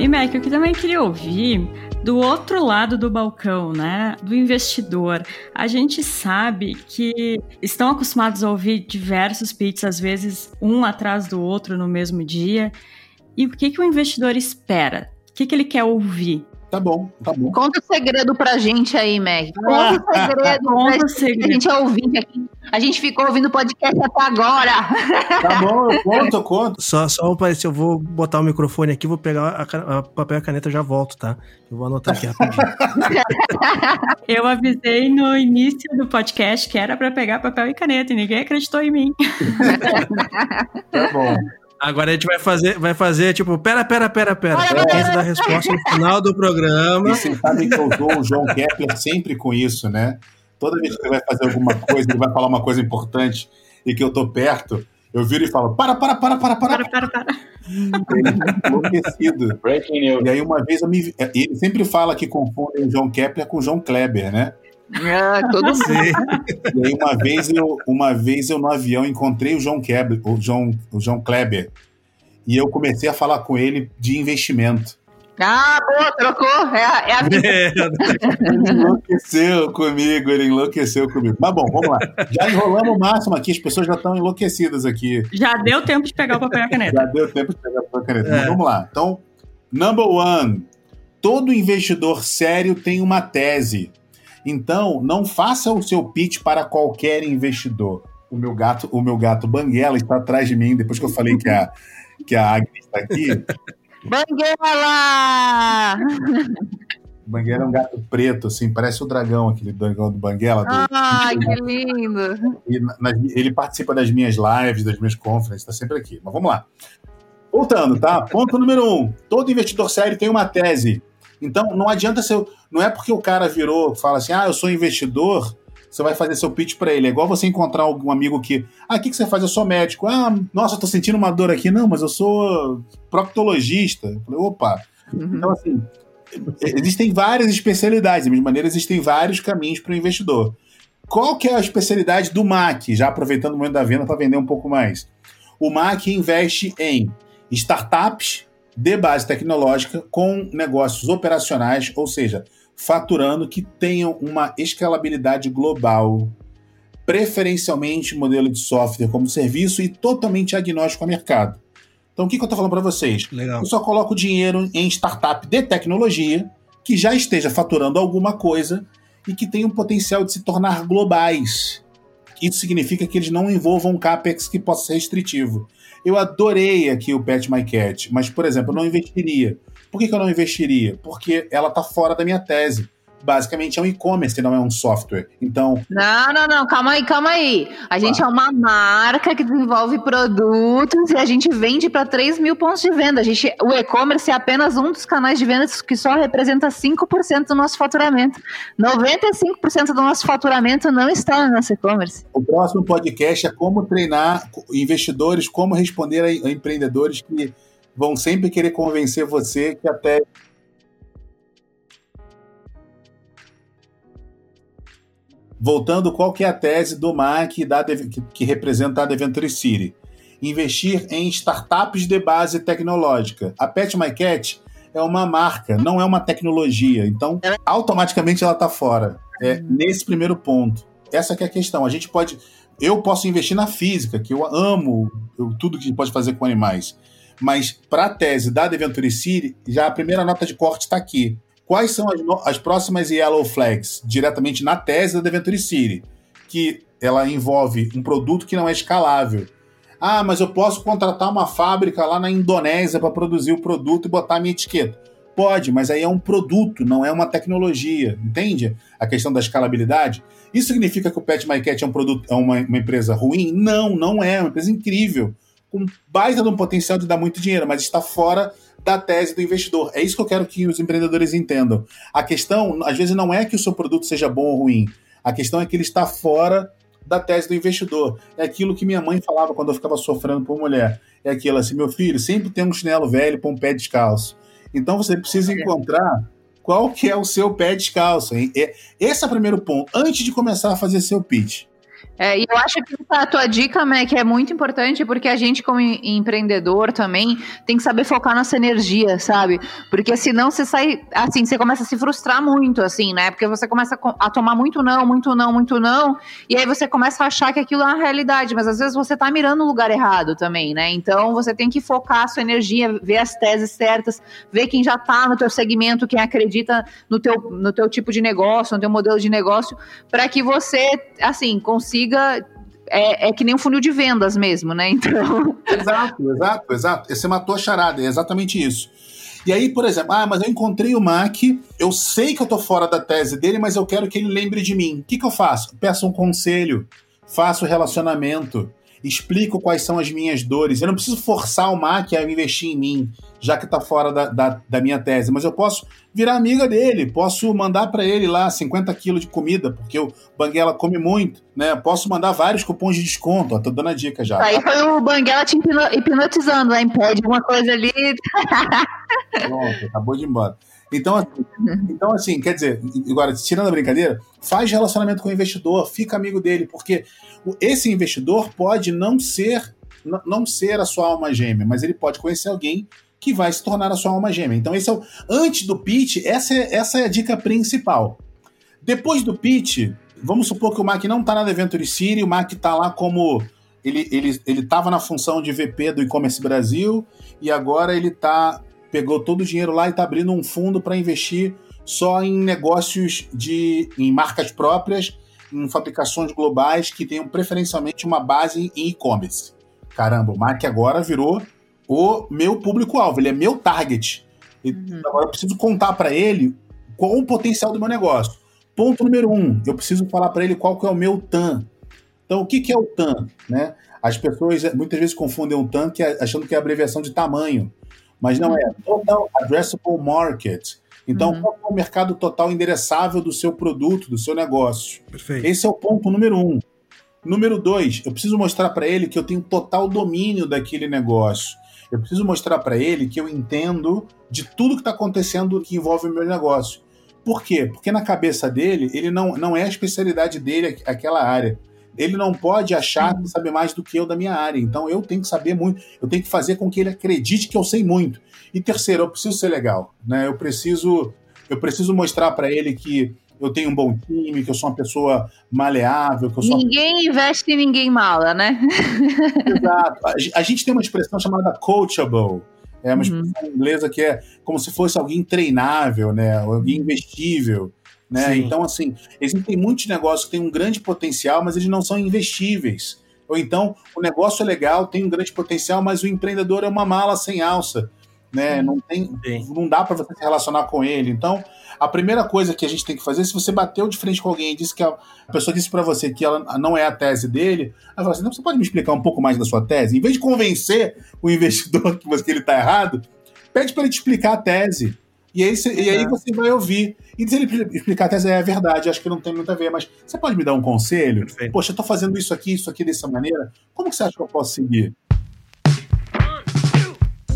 E Mac, eu também queria ouvir do outro lado do balcão, né, do investidor. A gente sabe que estão acostumados a ouvir diversos pitches, às vezes um atrás do outro no mesmo dia. E o que, que o investidor espera? O que, que ele quer ouvir? Tá bom, tá bom. Conta o segredo pra gente aí, Meg. Conta o segredo Conta o segredo. a gente é ouvinte aqui. A gente ficou ouvindo o podcast até agora. Tá bom, eu conto, eu conto. Só, só um parecer, eu vou botar o microfone aqui, vou pegar a, a papel e a caneta e já volto, tá? Eu vou anotar aqui rapidinho. eu avisei no início do podcast que era para pegar papel e caneta e ninguém acreditou em mim. tá bom. Agora a gente vai fazer, vai fazer tipo, pera, pera, pera, pera. Pra gente dar a resposta no final do programa. E você sabe que eu dou o João Kepler sempre com isso, né? Toda vez que ele vai fazer alguma coisa, ele vai falar uma coisa importante e que eu tô perto, eu viro e falo: para, para, para, para, para. Para, para, para. enlouquecido. Breaking news. E aí uma vez eu me. Ele sempre fala que confundem o João Kepler com o João Kleber, né? Ah, todo mundo. E aí uma vez eu, uma vez eu no avião encontrei o João Kleber, o João, o João Kleber. E eu comecei a falar com ele de investimento. Ah, boa, trocou. É, a- é a vida. Ele enlouqueceu comigo, ele enlouqueceu comigo. Mas bom, vamos lá. Já enrolamos o máximo aqui, as pessoas já estão enlouquecidas aqui. Já deu tempo de pegar o papel e a caneta. Já deu tempo de pegar a caneta. É. Mas vamos lá. Então, number one. Todo investidor sério tem uma tese. Então, não faça o seu pitch para qualquer investidor. O meu gato, o meu gato Banguela está atrás de mim, depois que eu falei que a, que a Agnes está aqui. Banguela! Banguela é um gato preto, assim, parece o dragão, aquele dragão do Banguela. do- Ai, que lindo. Ele participa das minhas lives, das minhas conferências, está sempre aqui. Mas vamos lá. Voltando, tá? Ponto número um. Todo investidor sério tem uma tese. Então, não adianta ser. Não é porque o cara virou, fala assim, ah, eu sou investidor, você vai fazer seu pitch para ele. É igual você encontrar algum amigo que, ah, o que, que você faz? Eu sou médico. Ah, nossa, eu tô sentindo uma dor aqui. Não, mas eu sou proctologista. Eu falei, opa. Então, assim, existem várias especialidades. Da mesma maneira, existem vários caminhos para o investidor. Qual que é a especialidade do MAC? Já aproveitando o momento da venda para vender um pouco mais. O MAC investe em startups de base tecnológica com negócios operacionais, ou seja, faturando que tenham uma escalabilidade global, preferencialmente modelo de software como serviço e totalmente agnóstico ao mercado. Então, o que, que eu estou falando para vocês? Legal. Eu só coloco dinheiro em startup de tecnologia que já esteja faturando alguma coisa e que tenha um potencial de se tornar globais. Isso significa que eles não envolvam um CAPEX que possa ser restritivo. Eu adorei aqui o Pet My Cat, mas, por exemplo, eu não investiria. Por que, que eu não investiria? Porque ela está fora da minha tese. Basicamente é um e-commerce, não é um software. Então, Não, não, não, calma aí, calma aí. A gente é uma marca que desenvolve produtos e a gente vende para 3 mil pontos de venda. A gente, o e-commerce é apenas um dos canais de vendas que só representa 5% do nosso faturamento. 95% do nosso faturamento não está no nosso e-commerce. o próximo podcast é como treinar investidores, como responder a empreendedores que vão sempre querer convencer você que até Voltando, qual que é a tese do MAC da, que, representa a Deventure City? Investir em startups de base tecnológica. A Pet My Cat é uma marca, não é uma tecnologia. Então, automaticamente ela está fora. É nesse primeiro ponto. Essa é a questão. A gente pode. Eu posso investir na física, que eu amo eu- tudo que pode fazer com animais. Mas para a tese da Deventure City, já a primeira nota de corte está aqui. Quais são as, as próximas Yellow Flags? Diretamente na tese da Deventure City, que ela envolve um produto que não é escalável. Ah, mas eu posso contratar uma fábrica lá na Indonésia para produzir o produto e botar a minha etiqueta. Pode, mas aí é um produto, não é uma tecnologia, entende? A questão da escalabilidade. Isso significa que o Pet My Cat é um produto, é uma, uma empresa ruim? Não, não é, é uma empresa incrível, com baita de um potencial de dar muito dinheiro, mas está fora da tese do investidor. É isso que eu quero que os empreendedores entendam. A questão, às vezes, não é que o seu produto seja bom ou ruim. A questão é que ele está fora da tese do investidor. É aquilo que minha mãe falava quando eu ficava sofrendo por mulher. É aquilo assim, meu filho, sempre tem um chinelo velho para um pé descalço. Então você precisa encontrar qual que é o seu pé descalço. hein? É- Esse é o primeiro ponto, antes de começar a fazer seu pitch. É, e eu acho que a tua dica, Mac, é muito importante porque a gente, como em- empreendedor também, tem que saber focar nossa energia, sabe? Porque senão você sai, assim, você começa a se frustrar muito, assim, né? Porque você começa a a tomar muito não, muito não, muito não, e aí você começa a achar que aquilo é uma realidade, mas às vezes você tá mirando no lugar errado também, né? Então você tem que focar a sua energia, ver as teses certas, ver quem já tá no teu segmento, quem acredita no teu, no teu tipo de negócio, no teu modelo de negócio, para que você, assim, consiga. É, é que nem um funil de vendas mesmo, né? Então. Exato, exato, exato. Você matou a charada, é exatamente isso. E aí, por exemplo, ah, mas eu encontrei o Mac, eu sei que eu tô fora da tese dele, mas eu quero que ele lembre de mim. O que, que eu faço? Peço um conselho, faço relacionamento. explico quais são as minhas dores. Eu não preciso forçar o Mac a investir em mim, já que está fora da, da, da, minha tese, mas eu posso virar amiga dele, posso mandar para ele lá 50 quilos de comida, porque o Banguela come muito, né? Posso mandar vários cupons de desconto, ó, tô dando a dica já. Aí foi o Banguela te hipnotizando, né? Pede uma coisa ali. Pronto, acabou de ir embora. Então, assim, então, assim, quer dizer, agora, tirando a brincadeira, faz relacionamento com o investidor, fica amigo dele, porque esse investidor pode não ser não ser a sua alma gêmea, mas ele pode conhecer alguém que vai se tornar a sua alma gêmea. Então, esse é o, antes do pitch, essa é, essa é a dica principal. Depois do pitch, vamos supor que o Mac não está na Adventure City, o Mac está lá como ele ele ele estava na função de VP do e-commerce Brasil e agora ele tá pegou todo o dinheiro lá e está abrindo um fundo para investir só em negócios de em marcas próprias, em fabricações globais que tenham preferencialmente uma base em e-commerce. Caramba, o Mac agora virou o meu público-alvo, ele é meu target. Uhum. Agora eu preciso contar para ele qual o potencial do meu negócio. Ponto número um, eu preciso falar para ele qual que é o meu TAM. Então, o que, que é o TAM? Né? As pessoas muitas vezes confundem o TAM que é, achando que é abreviação de tamanho mas não é. Total Addressable Market. Então, uhum. qual é o mercado total endereçável do seu produto, do seu negócio? Perfeito. Esse é o ponto número um. Número dois, eu preciso mostrar para ele que eu tenho total domínio daquele negócio. Eu preciso mostrar para ele que eu entendo de tudo que está acontecendo que envolve o meu negócio. Por quê? Porque na cabeça dele, ele não, não é a especialidade dele aquela área ele não pode achar que sabe mais do que eu da minha área. Então eu tenho que saber muito, eu tenho que fazer com que ele acredite que eu sei muito. E terceiro, eu preciso ser legal, né? Eu preciso, eu preciso mostrar para ele que eu tenho um bom time, que eu sou uma pessoa maleável, que eu sou Ninguém uma... investe em ninguém mala, né? Exato. A gente tem uma expressão chamada coachable. É uma uhum. expressão uhum. inglesa que é como se fosse alguém treinável, né? Alguém investível. Né? Então, assim, existem muitos negócios que têm um grande potencial, mas eles não são investíveis. Ou então, o negócio é legal, tem um grande potencial, mas o empreendedor é uma mala sem alça. Né? Não, tem, não dá para você se relacionar com ele. Então, a primeira coisa que a gente tem que fazer, se você bateu de frente com alguém e disse que a, pessoa disse para você que ela não é a tese dele, ela fala assim: não, você pode me explicar um pouco mais da sua tese? Em vez de convencer o investidor que, você, que ele está errado, pede para ele te explicar a tese. E aí, você, e aí você vai ouvir. E se ele explicar a tese, é verdade, acho que não tem muito a ver, mas você pode me dar um conselho? Perfeito. Poxa, eu tô fazendo isso aqui, isso aqui dessa maneira. Como que você acha que eu posso seguir?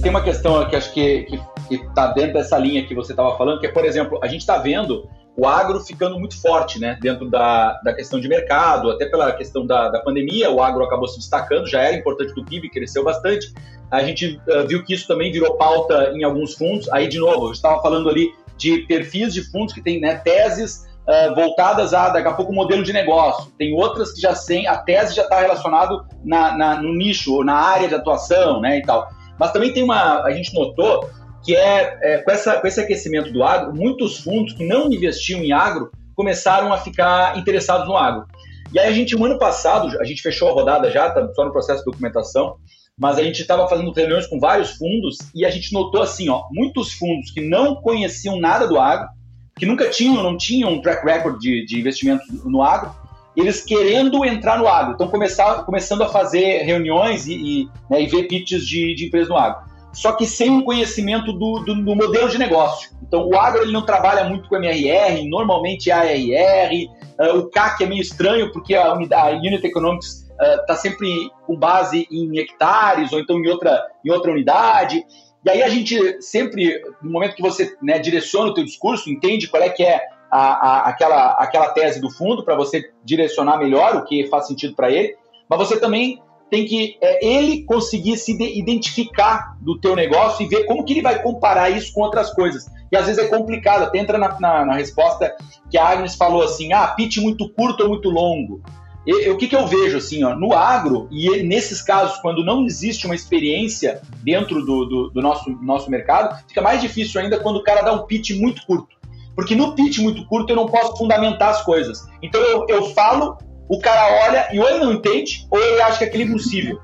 Tem uma questão que acho que, que, que tá dentro dessa linha que você estava falando, que é, por exemplo, a gente está vendo o agro ficando muito forte, né? Dentro da, da questão de mercado, até pela questão da, da pandemia, o agro acabou se destacando, já era importante do PIB, cresceu bastante. A gente uh, viu que isso também virou pauta em alguns fundos. Aí, de novo, eu estava falando ali de perfis de fundos que têm né, teses uh, voltadas a, daqui a pouco, modelo de negócio. Tem outras que já têm, a tese já está relacionado na, na, no nicho, ou na área de atuação, né, e tal. Mas também tem uma, a gente notou que é, é, com, essa, com esse aquecimento do agro, muitos fundos que não investiam em agro começaram a ficar interessados no agro. E aí a gente, no ano passado, a gente fechou a rodada já, tá só no processo de documentação, mas a gente estava fazendo reuniões com vários fundos e a gente notou assim, ó, muitos fundos que não conheciam nada do agro, que nunca tinham, não tinham um track record de, de investimento no agro, eles querendo entrar no agro, começar, começando a fazer reuniões e, e, né, e ver pitches de, de empresas no agro só que sem um conhecimento do, do, do, modelo de negócio. Então, o agro ele não trabalha muito com MRR, normalmente é ARR, uh, o CAC é meio estranho, porque a, a Unit Economics está uh, sempre com base em hectares ou então em outra, em outra unidade. E aí a gente sempre, no momento que você né, direciona o teu discurso, entende qual é que é a, a, aquela, aquela tese do fundo para você direcionar melhor o que faz sentido para ele, mas você também tem que é, ele conseguir se identificar do teu negócio e ver como que ele vai comparar isso com outras coisas. E às vezes é complicado, até entra na, na, na resposta que a Agnes falou assim, ah, pitch muito curto ou muito longo. E, o que, que eu vejo assim, ó, no agro, e nesses casos, quando não existe uma experiência dentro do, do, do nosso, nosso mercado, fica mais difícil ainda quando o cara dá um pitch muito curto. Porque no pitch muito curto eu não posso fundamentar as coisas. Então eu, eu falo o cara olha e ou ele não entende, ou ele acha que aquilo é impossível.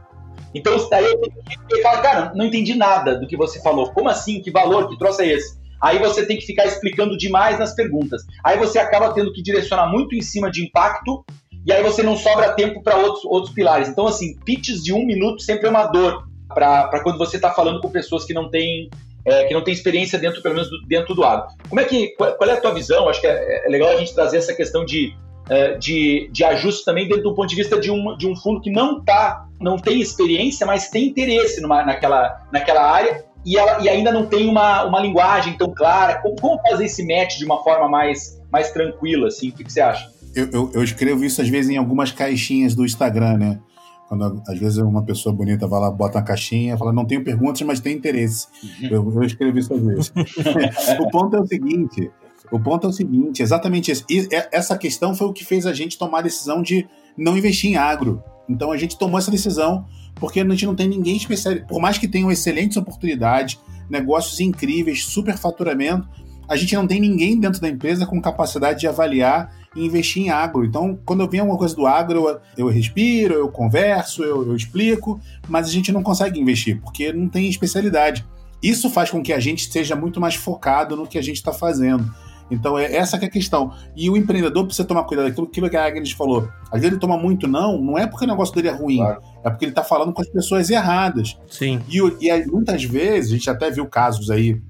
Então, daí eu tenho que falar, cara, não entendi nada do que você falou. Como assim? Que valor? Que troço é esse? Aí você tem que ficar explicando demais nas perguntas. Aí você acaba tendo que direcionar muito em cima de impacto e aí você não sobra tempo para outros, outros pilares. Então, assim, pitches de um minuto sempre é uma dor para quando você está falando com pessoas que não têm é, que não tem experiência dentro, pelo menos, do, dentro do agro. Como é que, qual, qual, é a tua visão? Acho que é, é legal a gente trazer essa questão de, é, de, de ajuste também dentro do ponto de vista de um, de um fundo que não tá, não tem experiência, mas tem interesse numa, naquela, naquela área e, ela, e ainda não tem uma, uma linguagem tão clara. Como, como fazer esse match de uma forma mais, mais tranquila? Assim? O que, que você acha? Eu, eu, eu, escrevo isso às vezes em algumas caixinhas do Instagram, né? Quando às vezes uma pessoa bonita vai lá, bota uma caixinha, fala, não tenho perguntas, mas tem interesse. Uhum. Eu, eu escrevo isso às vezes. o ponto é o seguinte: o ponto é o seguinte, exatamente isso. E é, essa questão foi o que fez a gente tomar a decisão de não investir em agro. Então a gente tomou essa decisão porque a gente não tem ninguém especial. Por mais que tenham excelentes oportunidades, negócios incríveis, superfaturamento, a gente não tem ninguém dentro da empresa com capacidade de avaliar e investir em agro. Então, quando eu venho alguma coisa do agro, eu, eu respiro, eu converso, eu, eu explico, mas a gente não consegue investir, porque não tem especialidade. Isso faz com que a gente seja muito mais focado no que a gente está fazendo. Então, é essa que é a questão. E o empreendedor precisa tomar cuidado daquilo aquilo que a Agnes falou. Às vezes ele toma muito não, não é porque o negócio dele é ruim, claro. é porque ele está falando com as pessoas erradas. Sim. E, e muitas vezes, a gente até viu casos aí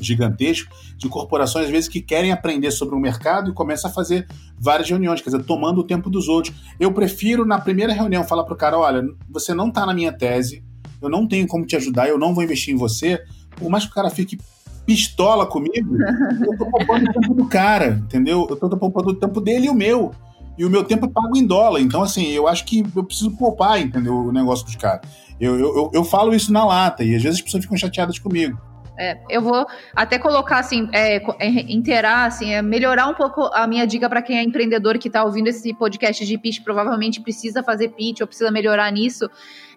gigantesco de corporações, às vezes, que querem aprender sobre o mercado e começam a fazer várias reuniões, quer dizer, tomando o tempo dos outros. Eu prefiro, na primeira reunião, falar para o cara: olha, você não está na minha tese, eu não tenho como te ajudar, eu não vou investir em você. Por mais que o cara fique pistola comigo, eu estou poupando o tempo do cara, entendeu? Eu estou poupando o tempo dele e o meu. E o meu tempo é pago em dólar. Então, assim, eu acho que eu preciso poupar, entendeu? O negócio dos caras. Eu, eu, eu, eu falo isso na lata e às vezes as pessoas ficam chateadas comigo. É, eu vou até colocar assim, é, é, inteirar, assim, é, melhorar um pouco a minha dica para quem é empreendedor que está ouvindo esse podcast de pitch, provavelmente precisa fazer pitch ou precisa melhorar nisso.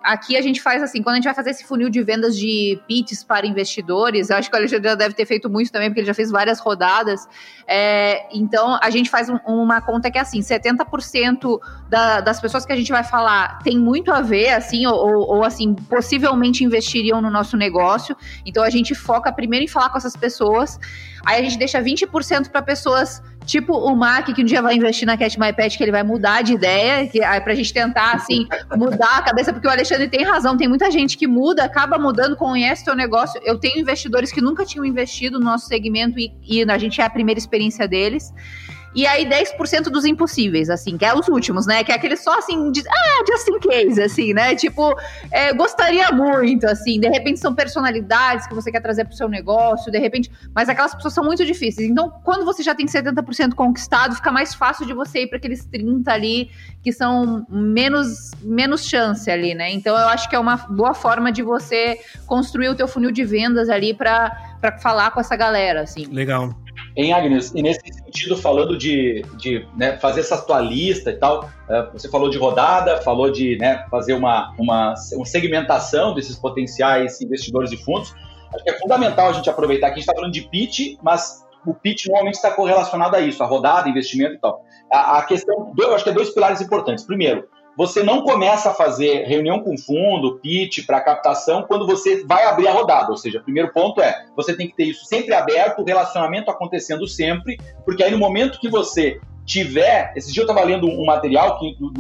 Aqui a gente faz assim, quando a gente vai fazer esse funil de vendas de pitches para investidores, acho que o Alexandre já deve ter feito muito também, porque ele já fez várias rodadas. É, então, a gente faz um, uma conta que é assim, 70% da, das pessoas que a gente vai falar tem muito a ver, assim, ou, ou assim, possivelmente investiriam no nosso negócio. Então, a gente foca primeiro em falar com essas pessoas. Aí a gente deixa 20% para pessoas tipo o Mac, que um dia vai investir na Cat My Pet, que ele vai mudar de ideia, que aí pra gente tentar, assim, mudar a cabeça, porque o Alexandre tem razão, tem muita gente que muda, acaba mudando, conhece o seu negócio. Eu tenho investidores que nunca tinham investido no nosso segmento e, e a gente é a primeira experiência deles. E aí 10% dos impossíveis, assim, que é os últimos, né? Que é aquele só assim, de, ah, just in case, assim, né? Tipo, é, gostaria muito, assim, de repente são personalidades que você quer trazer pro seu negócio, de repente, mas aquelas pessoas são muito difíceis. Então, quando você já tem 70% conquistado, fica mais fácil de você ir para aqueles 30 ali que são menos menos chance ali, né? Então, eu acho que é uma boa forma de você construir o teu funil de vendas ali para falar com essa galera, assim. Legal. Em Agnes, e nesse sentido, falando de, de né, fazer essa tua lista e tal, é, você falou de rodada, falou de né, fazer uma, uma, uma segmentação desses potenciais investidores de fundos. Acho que é fundamental a gente aproveitar que a gente está falando de pitch, mas o pitch normalmente está correlacionado a isso, a rodada, investimento e tal. A, a questão, eu acho que é dois pilares importantes. Primeiro, você não começa a fazer reunião com fundo, pitch para captação quando você vai abrir a rodada. Ou seja, o primeiro ponto é você tem que ter isso sempre aberto, o relacionamento acontecendo sempre, porque aí no momento que você tiver. Esse dia eu estava lendo um material que, do,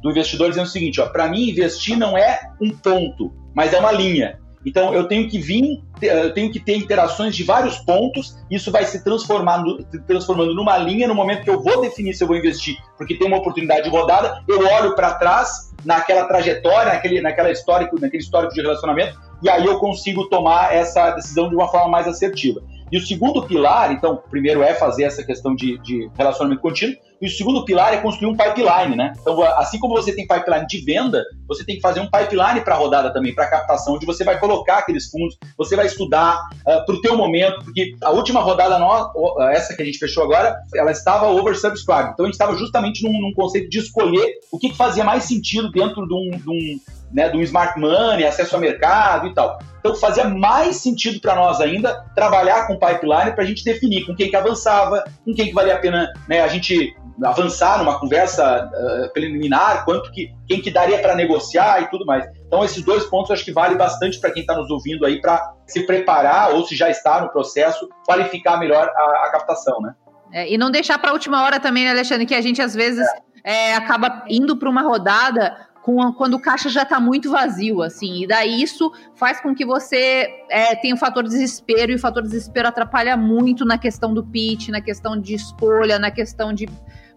do investidor dizendo o seguinte: para mim, investir não é um ponto, mas é uma linha. Então eu tenho que vir, eu tenho que ter interações de vários pontos, isso vai se transformando, transformando numa linha no momento que eu vou definir se eu vou investir, porque tem uma oportunidade de rodada, eu olho para trás naquela trajetória, naquele, naquela histórico, naquele histórico de relacionamento, e aí eu consigo tomar essa decisão de uma forma mais assertiva. E o segundo pilar, então, primeiro é fazer essa questão de, de relacionamento contínuo, e o segundo pilar é construir um pipeline, né? Então, assim como você tem pipeline de venda, você tem que fazer um pipeline para a rodada também, para captação, onde você vai colocar aqueles fundos, você vai estudar uh, ah, para o teu momento, porque a última rodada nossa, essa que a gente fechou agora, ela estava oversubscribed. Então, a gente estava justamente num, num, conceito de escolher o que, que fazia mais sentido dentro de um, de um né, do smart money, acesso ao mercado e tal. Então fazia mais sentido para nós ainda trabalhar com pipeline para a gente definir com quem que avançava, com quem que valia a pena né, a gente avançar numa conversa uh, preliminar, quanto que quem que daria para negociar e tudo mais. Então esses dois pontos eu acho que vale bastante para quem está nos ouvindo aí para se preparar ou se já está no processo qualificar melhor a, a captação, né? É, e não deixar para a última hora também, né, Alexandre, que a gente às vezes é é, acaba indo para uma rodada com, quando o caixa já está muito vazio, assim, e daí isso faz com que você é, tenha o fator desespero, e o fator desespero atrapalha muito na questão do pitch, na questão de escolha, na questão de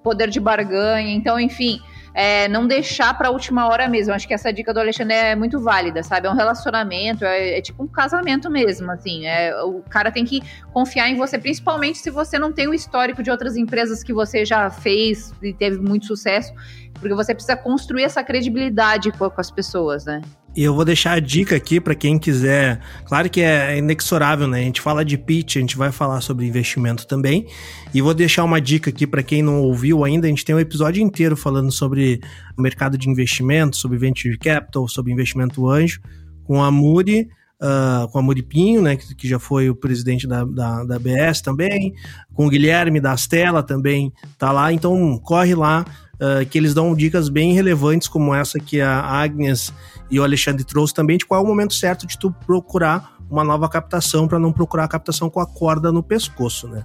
poder de barganha, então, enfim, é, não deixar para a última hora mesmo. Acho que essa dica do Alexandre é muito válida, sabe? É um relacionamento, é, é, tipo um casamento mesmo, assim. É, o cara tem que confiar em você, principalmente se você não tem o histórico de outras empresas que você já fez e teve muito sucesso, porque você precisa construir essa credibilidade com, com as pessoas, né? E eu vou deixar a dica aqui para quem quiser. Claro que é inexorável, né? A gente fala de pitch, a gente vai falar sobre investimento também. E vou deixar uma dica aqui para quem não ouviu ainda. A gente tem um episódio inteiro falando sobre o mercado de investimento, sobre venture capital, sobre investimento anjo, com a Muri. Uh, com a Muripinho, né, que, que, já foi o presidente da, da, da BS também, com o Guilherme da Astela também tá lá, então corre lá, uh, que eles dão dicas bem relevantes como essa que a Agnes e o Alexandre trouxe também de qual é o momento certo de tu procurar uma nova captação para não procurar a captação com a corda no pescoço, né?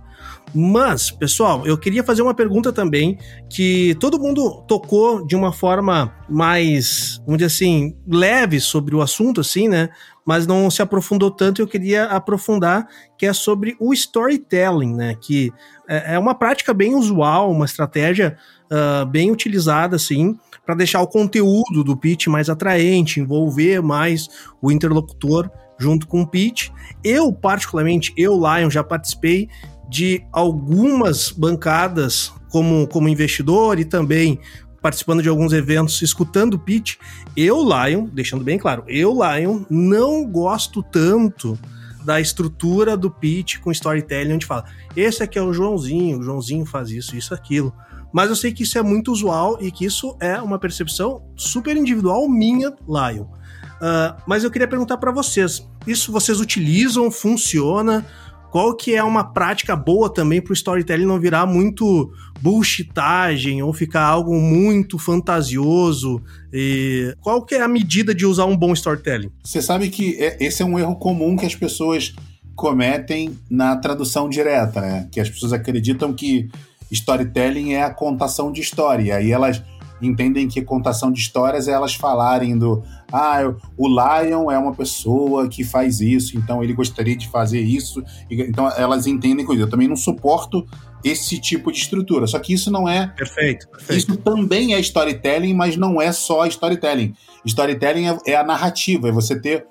Mas, pessoal, eu queria fazer uma pergunta também que todo mundo tocou de uma forma mais, vamos dizer assim, leve sobre o assunto, assim, né? Mas não se aprofundou tanto. Eu queria aprofundar, que é sobre o storytelling, né? Que é, é uma prática bem usual, uma estratégia uh, bem utilizada, assim, para deixar o conteúdo do pitch mais atraente, envolver mais o interlocutor junto com o pitch. Eu, particularmente, eu, Lion, já participei de algumas bancadas como, como investidor e também participando de alguns eventos, escutando o pitch. Eu, Lion, deixando bem claro, eu, Lion, não gosto tanto da estrutura do pitch com storytelling, onde fala, esse aqui é o Joãozinho, o Joãozinho faz isso, isso, aquilo. Mas eu sei que isso é muito usual e que isso é uma percepção super individual minha, Lion. Uh, mas eu queria perguntar para vocês: isso vocês utilizam? Funciona? Qual que é uma prática boa também para o storytelling não virar muito bullshitagem ou ficar algo muito fantasioso? E qual que é a medida de usar um bom storytelling? Você sabe que é, esse é um erro comum que as pessoas cometem na tradução direta, né? Que as pessoas acreditam que storytelling é a contação de história. E aí elas entendem que contação de histórias é elas falarem do ah, o Lion é uma pessoa que faz isso, então ele gostaria de fazer isso. Então elas entendem coisa. Eu também não suporto esse tipo de estrutura. Só que isso não é. Perfeito, perfeito. Isso também é storytelling, mas não é só storytelling. Storytelling é, é a narrativa, é você ter.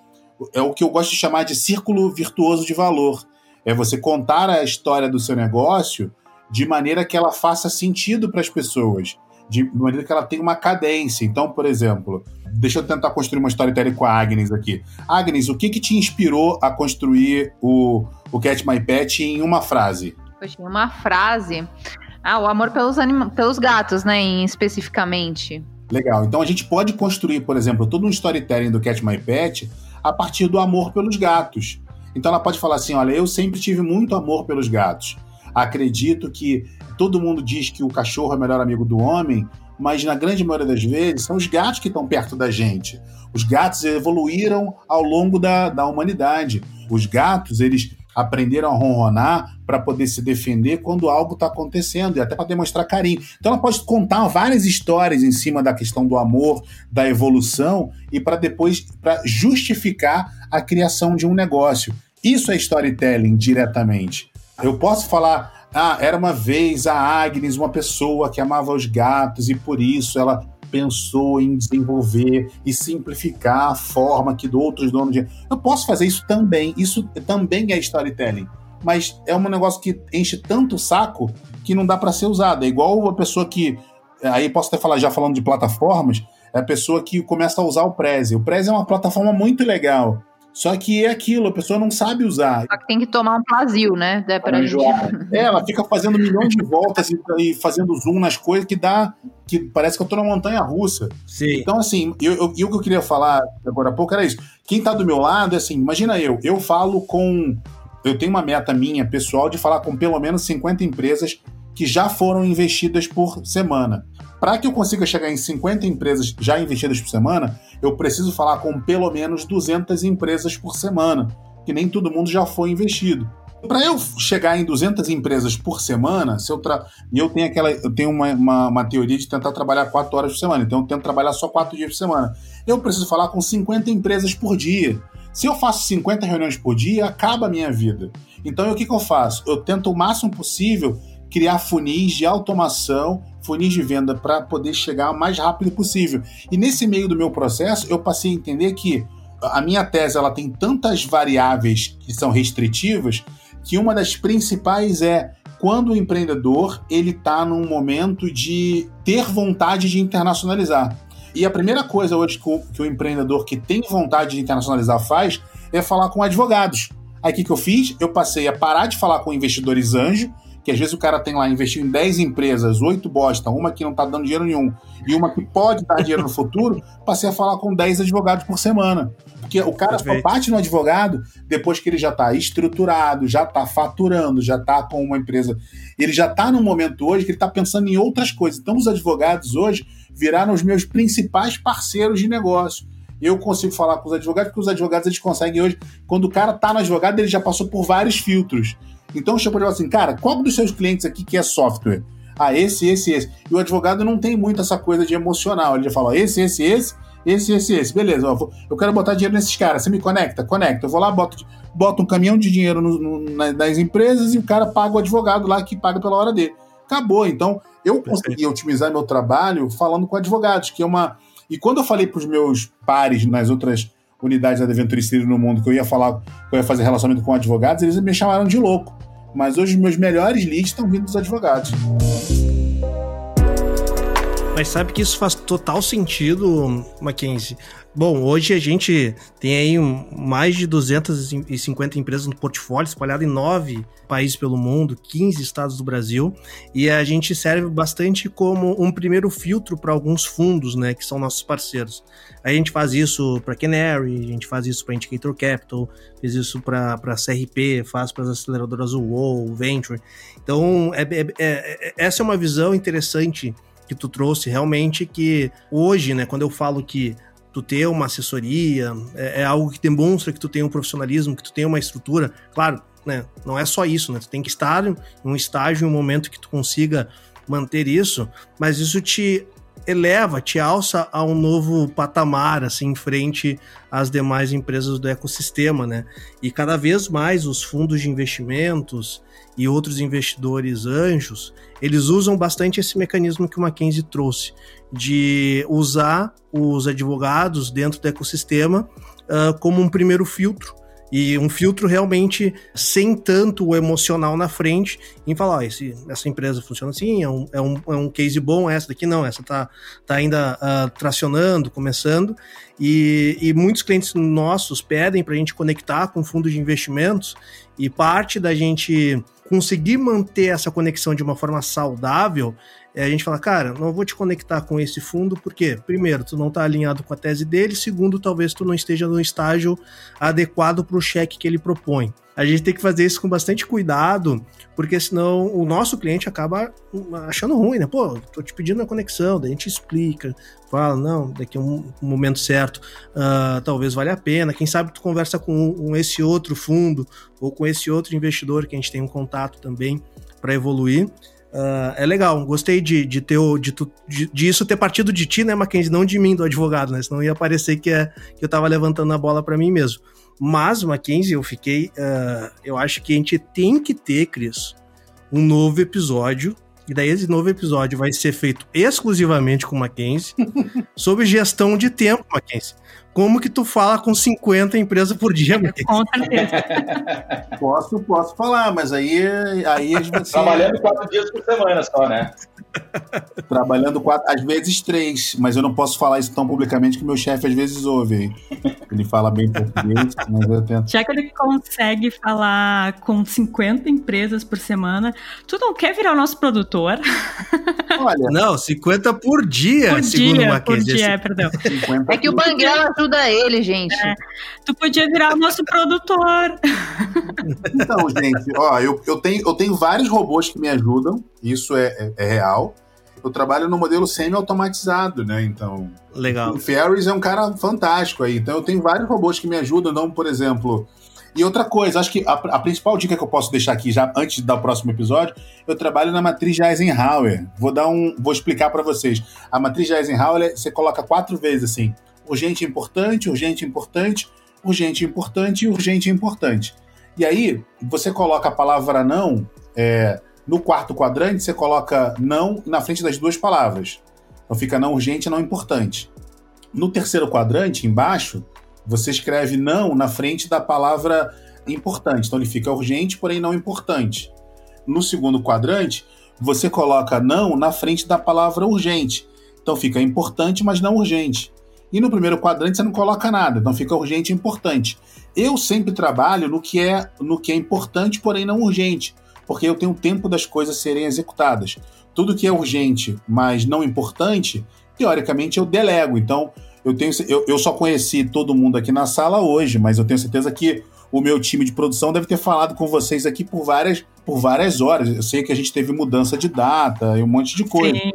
É o que eu gosto de chamar de círculo virtuoso de valor. É você contar a história do seu negócio de maneira que ela faça sentido para as pessoas, de maneira que ela tenha uma cadência. Então, por exemplo, deixa eu tentar construir uma storytelling com a Agnes aqui. Agnes, o que, que te inspirou a construir o, o Cat My Pet em uma frase? Poxa, uma frase. Ah, o amor pelos, anima pelos gatos, né, em, especificamente. Legal. Então a gente pode construir, por exemplo, todo um storytelling do Cat My Pet a partir do amor pelos gatos. Então ela pode falar assim: olha, eu sempre tive muito amor pelos gatos. Acredito que todo mundo diz que o cachorro é o melhor amigo do homem, mas na grande maioria das vezes são os gatos que estão perto da gente. Os gatos evoluíram ao longo da, da humanidade. Os gatos, eles aprenderam a ronronar para poder se defender quando algo está acontecendo e até para demonstrar carinho. Então ela pode contar várias histórias em cima da questão do amor, da evolução e para depois para justificar a criação de um negócio. Isso é storytelling diretamente. Eu posso falar, ah, era uma vez a Agnes, uma pessoa que amava os gatos e por isso ela pensou em desenvolver e simplificar a forma que outros donos de. Eu posso fazer isso também. Isso também é storytelling. Mas é um negócio que enche tanto o saco que não dá para ser usado. É igual a pessoa que. Aí posso até falar, já falando de plataformas, é a pessoa que começa a usar o Prezi. O Prezi é uma plataforma muito legal. Só que é aquilo, a pessoa não sabe usar. Só que tem que tomar um plazio, né? Dá pra gente... É, ela fica fazendo milhões de voltas e, e, fazendo zoom nas coisas que dá. que parece que eu tô na montanha russa. Sim. Então, assim, e o que eu queria falar agora há pouco era isso. Quem tá do meu lado é assim, imagina eu, eu falo com. Eu tenho uma meta minha pessoal de falar com pelo menos 50 empresas que já foram investidas por semana. Para que eu consiga chegar em 50 empresas já investidas por semana, eu preciso falar com pelo menos 200 empresas por semana, que nem todo mundo já foi investido. para eu chegar em 200 empresas por semana, se eu tra... eu tenho aquela, eu tenho uma, uma, uma, teoria de tentar trabalhar 4 horas por semana, então eu tento trabalhar só 4 dias por semana. Eu preciso falar com 50 empresas por dia. Se eu faço 50 reuniões por dia, acaba a minha vida. Então, o que, que eu faço? Eu tento o máximo possível criar funis de automação, funis de venda para poder chegar o mais rápido possível. E nesse meio do meu processo, eu passei a entender que a minha tese ela tem tantas variáveis que são restritivas que uma das principais é quando o empreendedor ele está num momento de ter vontade de internacionalizar. E a primeira coisa hoje que o, que o empreendedor que tem vontade de internacionalizar faz é falar com advogados. Aí o que, que eu fiz? Eu passei a parar de falar com investidores anjo, que às vezes o cara tem lá investido em 10 empresas, 8 bosta, uma que não está dando dinheiro nenhum e uma que pode dar dinheiro no futuro, passei a falar com 10 advogados por semana. Porque o cara Perfeito. só parte no advogado depois que ele já está estruturado, já está faturando, já está com uma empresa. Ele já está num momento hoje que ele está pensando em outras coisas. Então, os advogados hoje viraram os meus principais parceiros de negócio. Eu consigo falar com os advogados, porque os advogados eles conseguem hoje, quando o cara está no advogado, ele já passou por vários filtros. Então, chegou e falou assim, cara, qual dos seus clientes aqui que é software? Ah, esse, esse, esse. E o advogado não tem muito essa coisa de emocional. Ele já fala, esse, esse, esse, esse, esse, esse. Beleza, ó, eu quero botar dinheiro nesses caras. Você me conecta? Conecta. Eu vou lá, boto, boto um caminhão de dinheiro no, no, nas empresas e o cara paga o advogado lá que paga pela hora dele. Acabou. Então, eu consegui otimizar meu trabalho falando com advogados, que é uma. E quando eu falei para os meus pares nas outras unidades da Adventure no mundo que eu ia falar, que eu ia fazer relacionamento com advogados, eles me chamaram de louco. Mas hoje meus melhores leads estão vindo dos advogados. Mas sabe que isso faz total sentido, Mackenzie. Bom, hoje a gente tem aí mais de 250 empresas no portfólio, espalhado em nove países pelo mundo, 15 estados do Brasil, e a gente serve bastante como um primeiro filtro para alguns fundos, né, que são nossos parceiros. A gente faz isso para Canary, a gente faz isso para Indicator Capital, fez isso para CRP, faz para as aceleradoras UOL, Venture. Então, é, é, é, essa é uma visão interessante que tu trouxe realmente que hoje, né, quando eu falo que tu ter uma assessoria é, é, algo que demonstra que tu tem um profissionalismo, que tu tem uma estrutura, claro, né, não é só isso, né, tu tem que estar em um estágio, em um momento que tu consiga manter isso, mas isso te eleva, te alça a um novo patamar, assim, em frente às demais empresas do ecossistema, né? E cada vez mais os fundos de investimentos e outros investidores anjos, eles usam bastante esse mecanismo que o Mackenzie trouxe, de usar os advogados dentro do ecossistema uh, como um primeiro filtro e um filtro realmente sem tanto o emocional na frente, em falar, oh, esse, essa empresa funciona assim, é um, é, um, é um case bom, essa daqui não, essa tá, tá ainda uh, tracionando, começando, e, e muitos clientes nossos pedem para a gente conectar com fundos de investimentos, e parte da gente conseguir manter essa conexão de uma forma saudável a gente fala, cara, não vou te conectar com esse fundo, porque, primeiro, tu não está alinhado com a tese dele, segundo, talvez tu não esteja no estágio adequado para o cheque que ele propõe. A gente tem que fazer isso com bastante cuidado, porque senão o nosso cliente acaba achando ruim, né? Pô, tô te pedindo a conexão, daí a gente explica, fala, não, daqui a um, momento certo, uh, talvez valha a pena. Quem sabe tu conversa com, com esse outro fundo ou com esse outro investidor que a gente tem um contato também para evoluir. Uh, é legal, gostei de, de ter de, de, de, isso ter partido de ti, né, Mackenzie, não de mim, do advogado, né? Senão ia parecer que, é, que eu tava levantando a bola para mim mesmo. Mas, Mackenzie, eu fiquei. Uh, eu acho que a gente tem que ter, Cris, um novo episódio. E daí esse novo episódio vai ser feito exclusivamente com o Mackenzie sobre gestão de tempo, Mackenzie. Como que tu fala com 50 empresas por dia, Mackenzie? Com certeza. posso, posso falar, mas aí, aí a gente Trabalhando quatro dias por semana só, né? Trabalhando quatro, às vezes três, mas eu não posso falar isso tão publicamente que meu chefe às vezes ouve. Ele fala bem português, mas eu tento. Já que ele consegue falar com 50 empresas por semana, tu não quer virar o nosso produtor? Olha, não, 50 por dia, por segundo dia, Por dia, é, perdão. É que o Banguela ajuda ele, gente. É, tu podia virar o nosso produtor. Então, gente, ó, eu, eu, tenho, eu tenho vários robôs que me ajudam, isso é, é, é real eu trabalho no modelo semi-automatizado, né? Então. Legal. O Ferris é um cara fantástico aí. Então eu tenho vários robôs que me ajudam. Então, por exemplo, E outra coisa, acho que a, a, principal dica que eu posso deixar aqui já antes do próximo episódio, eu trabalho na matriz de Eisenhower. Vou dar um, vou explicar para vocês. A matriz de Eisenhower você coloca quatro vezes assim: urgente, importante, urgente, importante, urgente, importante e urgente, importante. E aí você coloca a palavra não é, no quarto quadrante, você coloca não na frente das duas palavras. Então fica não urgente, não importante. No terceiro quadrante, embaixo, você escreve não na frente da palavra importante. Então ele fica urgente, porém não importante. No segundo quadrante, você coloca não na frente da palavra urgente. Então fica importante, mas não urgente. E no primeiro quadrante você não coloca nada, então fica urgente e importante. Eu sempre trabalho no que é no que é importante, porém não urgente, porque eu tenho tempo das coisas serem executadas. Tudo que é urgente, mas não importante, teoricamente eu delego. Então, eu, tenho, eu, eu só conheci todo mundo aqui na sala hoje, mas eu tenho certeza que o meu time de produção deve ter falado com vocês aqui por várias, por várias horas. Eu sei que a gente teve mudança de data e um monte de coisa. Sim.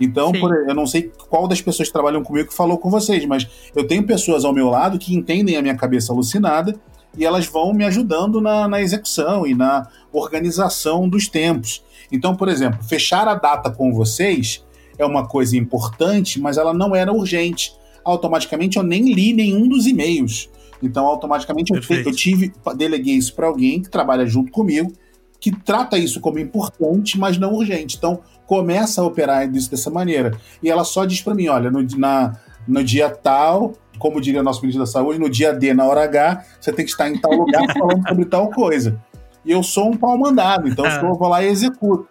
Então, por, eu não sei qual das pessoas que trabalham comigo que falou com vocês, mas eu tenho pessoas ao meu lado que entendem a minha cabeça alucinada e elas vão me ajudando na, na execução e na organização dos tempos. Então, por exemplo, fechar a data com vocês é uma coisa importante, mas ela não era urgente automaticamente eu nem li nenhum dos e-mails. Então, automaticamente eu, eu, tive, deleguei isso para alguém que trabalha junto comigo, que trata isso como importante, mas não urgente. Então, começa a operar isso dessa maneira. E ela só diz para mim: olha, no, na, no dia tal, como diria o nosso ministro da Saúde, no dia D, na hora H, você tem que estar em tal lugar falando sobre tal coisa. E eu sou um pau mandado, então ah. eu vou lá e executo.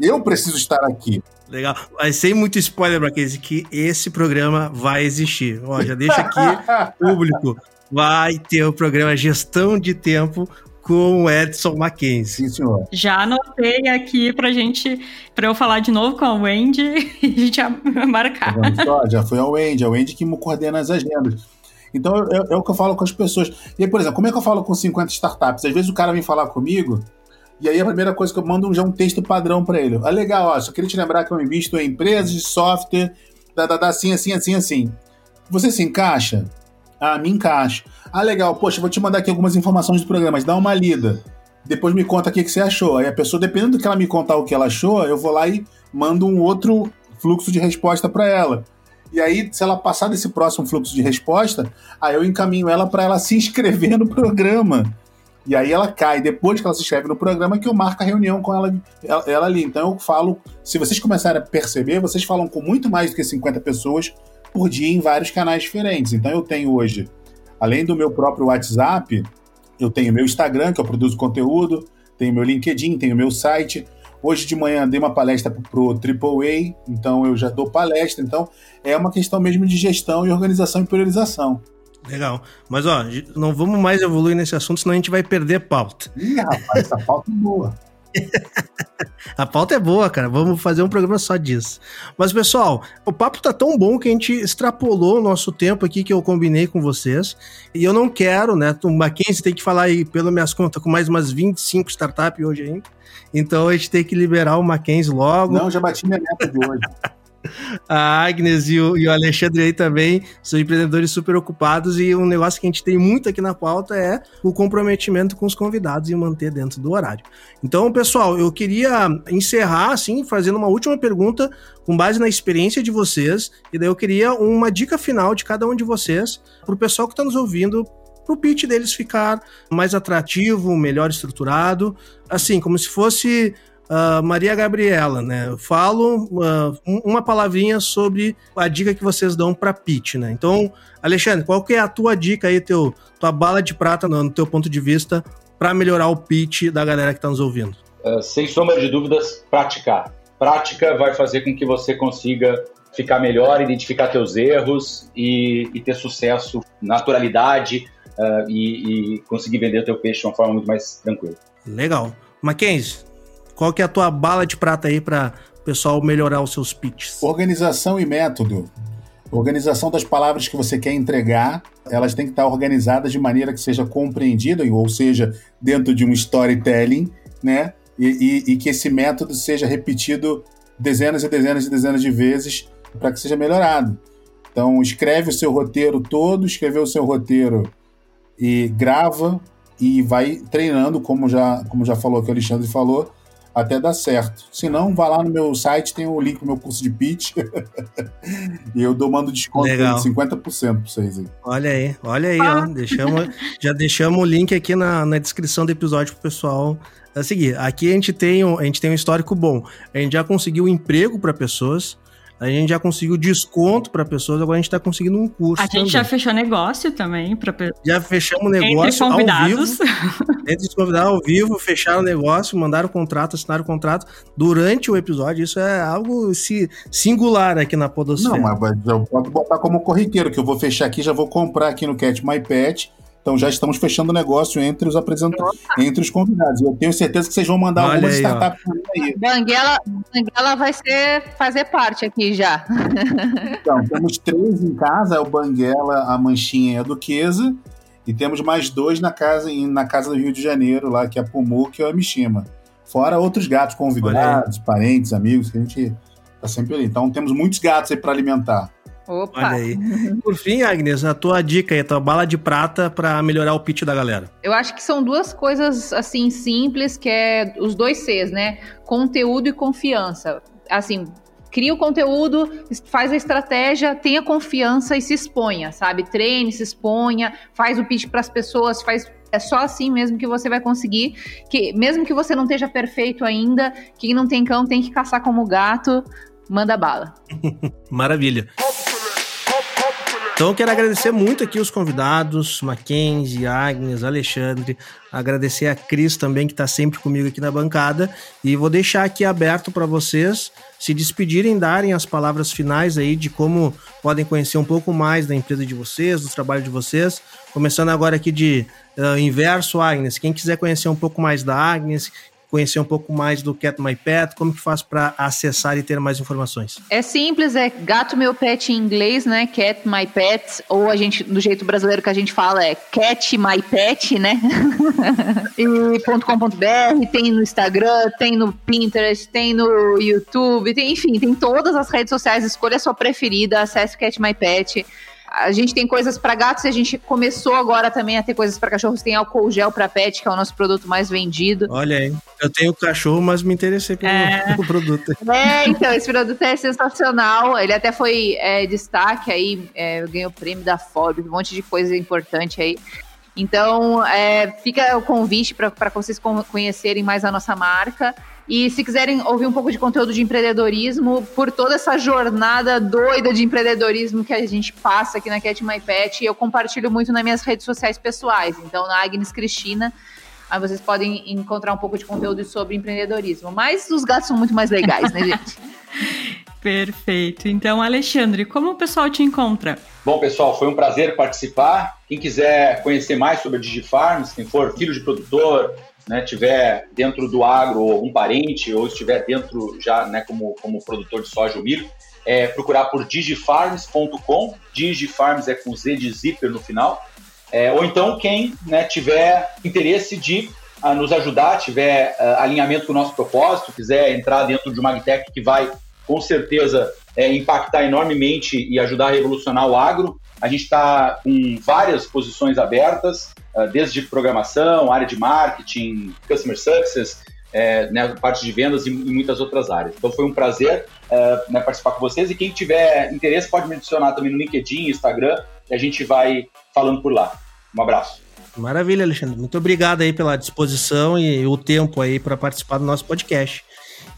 Eu preciso estar aqui. Legal. Mas sem muito spoiler, Braquese, que esse programa vai existir. Ó, já deixa aqui, público. Vai ter o programa Gestão de Tempo com o Edson Mackenzie. Sim, senhor. Já anotei aqui pra gente, pra eu falar de novo com a Wendy e a gente marcar. Tá só, já foi a Wendy, a Wendy que me coordena as agendas. Então é, é, o que eu falo com as pessoas. E aí, por exemplo, como é que eu falo com 50 startups? Às vezes o cara vem falar comigo e aí a primeira coisa que eu mando já um texto padrão para ele. Ah, legal, ó, só queria te lembrar que eu invisto em empresas de software, da, da, da, assim, assim, assim, assim. Você se encaixa? Ah, me encaixa. Ah, legal, poxa, vou te mandar aqui algumas informações do programa, dá uma lida. Depois me conta o que, que você achou. Aí a pessoa, dependendo do que ela me contar o que ela achou, eu vou lá e mando um outro fluxo de resposta para ela. E aí, se ela passar desse próximo fluxo de resposta, aí eu encaminho ela para ela se inscrever no programa. E aí ela cai, depois que ela se inscreve no programa, que eu marco a reunião com ela, ela, ela, ali. Então eu falo, se vocês começarem a perceber, vocês falam com muito mais do que 50 pessoas por dia em vários canais diferentes. Então eu tenho hoje, além do meu próprio WhatsApp, eu tenho meu Instagram, que eu produzo conteúdo, tenho meu LinkedIn, tenho meu site. Hoje de manhã dei uma palestra pro AAA, então eu já dou palestra. Então é uma questão mesmo de gestão e organização e priorização. Legal. Mas, ó, não vamos mais evoluir nesse assunto, senão a gente vai perder pauta. Ih, rapaz, essa pauta é boa. a pauta é boa, cara. Vamos fazer um programa só disso. Mas, pessoal, o papo tá tão bom que a gente extrapolou o nosso tempo aqui que eu combinei com vocês. E eu não quero, né? O Mackenzie tem que falar aí, pelas minhas contas, com mais umas 25 startups hoje ainda. Então a gente tem que liberar o Mackenzie logo. Não, já bati minha meta de hoje. A Agnes e o, e o, Alexandre aí também são empreendedores super ocupados e um negócio que a gente tem muito aqui na pauta é o comprometimento com os convidados e manter dentro do horário. Então, pessoal, eu queria encerrar assim, fazendo uma última pergunta com base na experiência de vocês e daí eu queria uma dica final de cada um de vocês para o pessoal que está nos ouvindo para o pitch deles ficar mais atrativo, melhor estruturado, assim, como se fosse Uh, Maria Gabriela, né? Eu falo uh, uma palavrinha sobre a dica que vocês dão para pitch, né? Então, Alexandre, qual que é a tua dica aí, teu, tua bala de prata no, no teu ponto de vista para melhorar o pitch da galera que está nos ouvindo? Uh, sem sombra de dúvidas, praticar. Prática vai fazer com que você consiga ficar melhor, identificar teus erros e, e ter sucesso, naturalidade e, e conseguir vender teu peixe de uma forma muito mais tranquila. Legal. Mackenzie, qual que é a tua bala de prata aí para o pessoal melhorar os seus pitches? Organização e método. Organização das palavras que você quer entregar, elas têm que estar organizadas de maneira que seja compreendida, ou seja, dentro de um storytelling, né? E, e, e que esse método seja repetido dezenas e dezenas e dezenas de vezes para que seja melhorado. Então, escreve o seu roteiro todo, escreveu o seu roteiro e grava, e vai treinando, como já, como já falou que o Alexandre falou, até dar certo. Se não, vá lá no meu site, tem o link do meu curso de pitch. e eu dou mando desconto Legal. de 50% para vocês aí. Olha aí, olha aí, ó. Deixamos, já deixamos o link aqui na, na descrição do episódio pro pessoal a seguir. Aqui a gente tem um, a gente tem um histórico bom. A gente já conseguiu emprego para pessoas. A gente já conseguiu desconto para pessoas, agora a gente tá conseguindo um curso. A gente também. já fechou negócio também para já fechamos o entre negócio ao convidados. vivo. Entre os convidados ao vivo, fecharam o negócio, mandaram o contrato, assinaram o contrato durante o episódio. Isso é algo si- singular aqui na Podosfera. Não, mas eu posso botar como corriqueiro, que eu vou fechar aqui, já vou comprar aqui no Cat My Pet. Então já estamos fechando o negócio entre os apresentadores, entre os convidados. Eu tenho certeza que vocês vão mandar Olha algumas aí, ó. startups aí. Banguela, Banguela vai ser, fazer parte aqui já. Então, temos três em casa, é o Banguela, a Manchinha e a Duquesa. E temos mais dois na casa, na casa do Rio de Janeiro, lá, que é a Pumuca e a Mishima. Fora outros gatos convidados, parentes, amigos, que a gente tá sempre ali. Então temos muitos gatos aí para alimentar. Opa! Olha aí. Por fim, Agnes, a tua dica aí, a tua bala de prata para melhorar o pitch da galera. Eu acho que são duas coisas assim simples, que é os dois Cs, né? Conteúdo e confiança. Assim, cria o conteúdo, faz a estratégia, tenha confiança e se exponha, sabe? Treine, se exponha, faz o pitch para as pessoas, faz é só assim mesmo que você vai conseguir. Que mesmo que você não esteja perfeito ainda, quem não tem cão tem que caçar como gato. Manda bala. Maravilha. Então quero agradecer muito aqui os convidados, Mackenzie, Agnes, Alexandre, agradecer a Cris também que está sempre comigo aqui na bancada e vou deixar aqui aberto para vocês se despedirem, darem as palavras finais aí de como podem conhecer um pouco mais da empresa de vocês, do trabalho de vocês. Começando agora aqui de uh, inverso, Agnes. Quem quiser conhecer um pouco mais da Agnes, conhecer um pouco mais do Cat My Pet, como que faz para acessar e ter mais informações? É simples, é gato meu pet em inglês, né? Cat my pet, ou a gente, do jeito brasileiro que a gente fala, é cat my pet, né? e .com.br, tem no Instagram, tem no Pinterest, tem no YouTube, tem, enfim, tem todas as redes sociais, escolha a sua preferida, acesse Cat My Pet. A gente tem coisas para gatos e a gente começou agora também a ter coisas para cachorros. Tem álcool gel para pet, que é o nosso produto mais vendido. Olha aí, eu tenho cachorro, mas me interessei pelo, É. produto. É, então, esse produto é sensacional. Ele até foi é, destaque aí, é, ganhou prêmio da Forbes, um monte de coisa importante aí. Então, é, fica o convite para vocês con- conhecerem mais a nossa marca. E se quiserem ouvir um pouco de conteúdo de empreendedorismo, por toda essa jornada doida de empreendedorismo que a gente passa aqui na Cat My Pet, eu compartilho muito nas minhas redes sociais pessoais. Então, na Agnes Cristina, aí vocês podem encontrar um pouco de conteúdo sobre empreendedorismo. Mas os gatos são muito mais legais, né, gente? Perfeito. Então, Alexandre, como o pessoal te encontra? Bom, pessoal, foi um prazer participar. Quem quiser conhecer mais sobre a DigiFarms, quem for filho de produtor, né, tiver dentro do agro ou um parente, ou estiver dentro já né, como, como produtor de soja ou milho, é procurar por digifarms.com. Digifarms é com Z de zíper no final. É, ou então, quem né, tiver interesse de ah, nos ajudar, tiver ah, alinhamento com o nosso propósito, quiser entrar dentro de uma agtech que vai, com certeza, é, impactar enormemente e ajudar a revolucionar o agro, a gente está com várias posições abertas, ah, desde programação, área de marketing, customer success, é, né, parte de vendas e, e muitas outras áreas. Então foi um prazer é, né, participar com vocês e quem tiver interesse pode me adicionar também no LinkedIn, Instagram, e a gente vai falando por lá. Um abraço. Maravilha, Alexandre. Muito obrigado aí pela disposição e o tempo aí para participar do nosso podcast.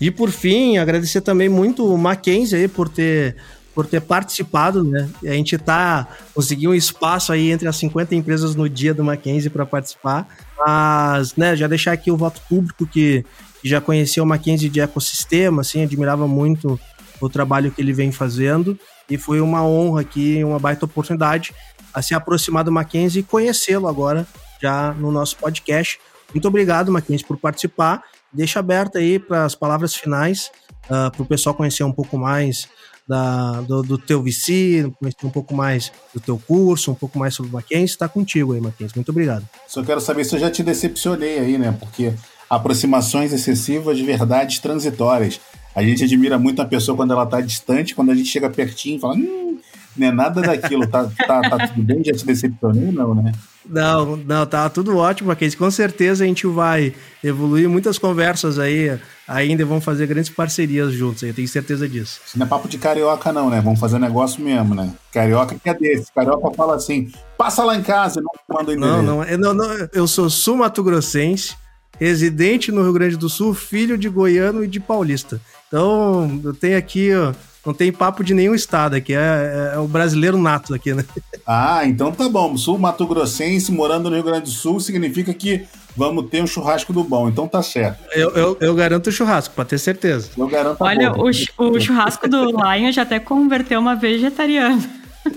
E por fim, agradecer também muito o Mackenzie aí por ter por ter participado, né? A gente tá conseguindo um espaço aí entre as 50 empresas no dia do Mackenzie para participar. Mas, né, já deixar aqui o voto público que, que já conhecia o Mackenzie de ecossistema, assim, admirava muito o trabalho que ele vem fazendo e foi uma honra aqui, uma baita oportunidade a se aproximar do Mackenzie e conhecê-lo agora já no nosso podcast. Muito obrigado, Mackenzie, por participar. Deixa aberto aí para as palavras finais, uh, para o pessoal conhecer um pouco mais da, do, do, teu VC, um pouco mais do teu curso, um pouco mais sobre o Mackenzie. Está contigo aí, Mackenzie. Muito obrigado. Só quero saber se eu já te decepcionei aí, né? Porque aproximações excessivas de verdades transitórias. A gente admira muito a pessoa quando ela está distante, quando a gente chega pertinho e fala, hum, não é nada daquilo, tá, tá, tá tudo bem? Já te decepcionei, não, né? Não, não, tá tudo ótimo, Mackenzie. Com certeza a gente vai evoluir muitas conversas aí ainda vamos fazer grandes parcerias juntos, eu tenho certeza disso. Isso não é papo de carioca, não, né? Vamos fazer negócio mesmo, né? Carioca que é desse. Carioca fala assim: passa lá em casa e não manda o Não, não, eu, não, não, eu sou sul-mato-grossense, residente no Rio Grande do Sul, filho de goiano e de paulista. Então, eu tenho aqui, ó, não tem papo de nenhum estado aqui, é, é, o brasileiro nato aqui, né? Ah, então tá bom. Sul Mato Grossense morando no Rio Grande do Sul significa que vamos ter um churrasco do bom, então tá certo. Eu, eu, eu garanto o churrasco, pra ter certeza. Eu garanto a Olha, o, o, churrasco do Lion já até converteu uma vegetariana.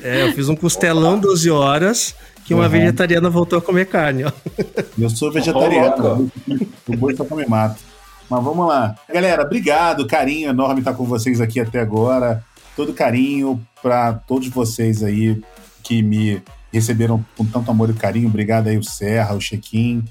É, eu fiz um costelão 12 horas que uma uhum. vegetariana voltou a comer carne, ó. Eu sou vegetariano. o boi só come mato. Mas vamos lá. Galera, obrigado, carinho enorme estar com vocês aqui até agora. Todo carinho para todos vocês aí que me receberam com tanto amor e carinho. Obrigado aí o Serra, o Chequim,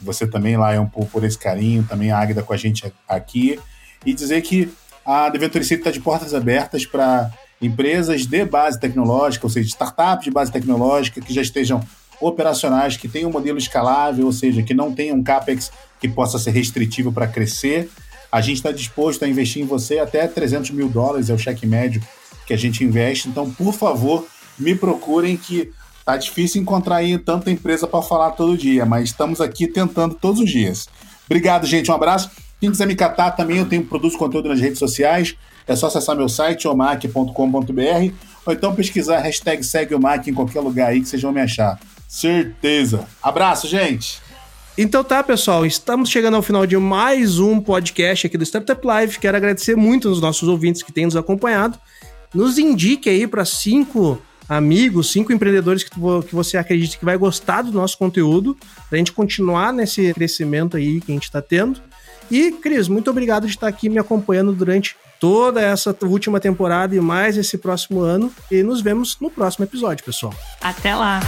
você também, lá é um pouco por esse carinho, também a Águida com a gente aqui. E dizer que a Deventure City está de portas abertas para empresas de base tecnológica, ou seja, startups de base tecnológica que já estejam operacionais, que tenham um modelo escalável, ou seja, que não tenham um CAPEX que possa ser restritivo para crescer. A gente está disposto a investir em você até 300 mil dólares, é o cheque médio que a gente investe. Então, por favor, me procurem que tá difícil encontrar aí tanta empresa para falar todo dia, mas estamos aqui tentando todos os dias. Obrigado, gente. Um abraço. Quem quiser me catar também, eu tenho produzo conteúdo nas redes sociais. É só acessar meu site, omac.com.br, ou então pesquisar hashtag segue em qualquer lugar aí que vocês vão me achar. Certeza. Abraço, gente. Então tá, pessoal, estamos chegando ao final de mais um podcast aqui do Startup Live. Quero agradecer muito aos nossos ouvintes que têm nos acompanhado. Nos indique aí para cinco amigos, cinco empreendedores que, que você acredita que vai gostar do nosso conteúdo, para a gente continuar nesse crescimento aí que a gente está tendo. E, Cris, muito obrigado de estar aqui me acompanhando durante toda essa última temporada e mais esse próximo ano. E nos vemos no próximo episódio, pessoal. Até lá!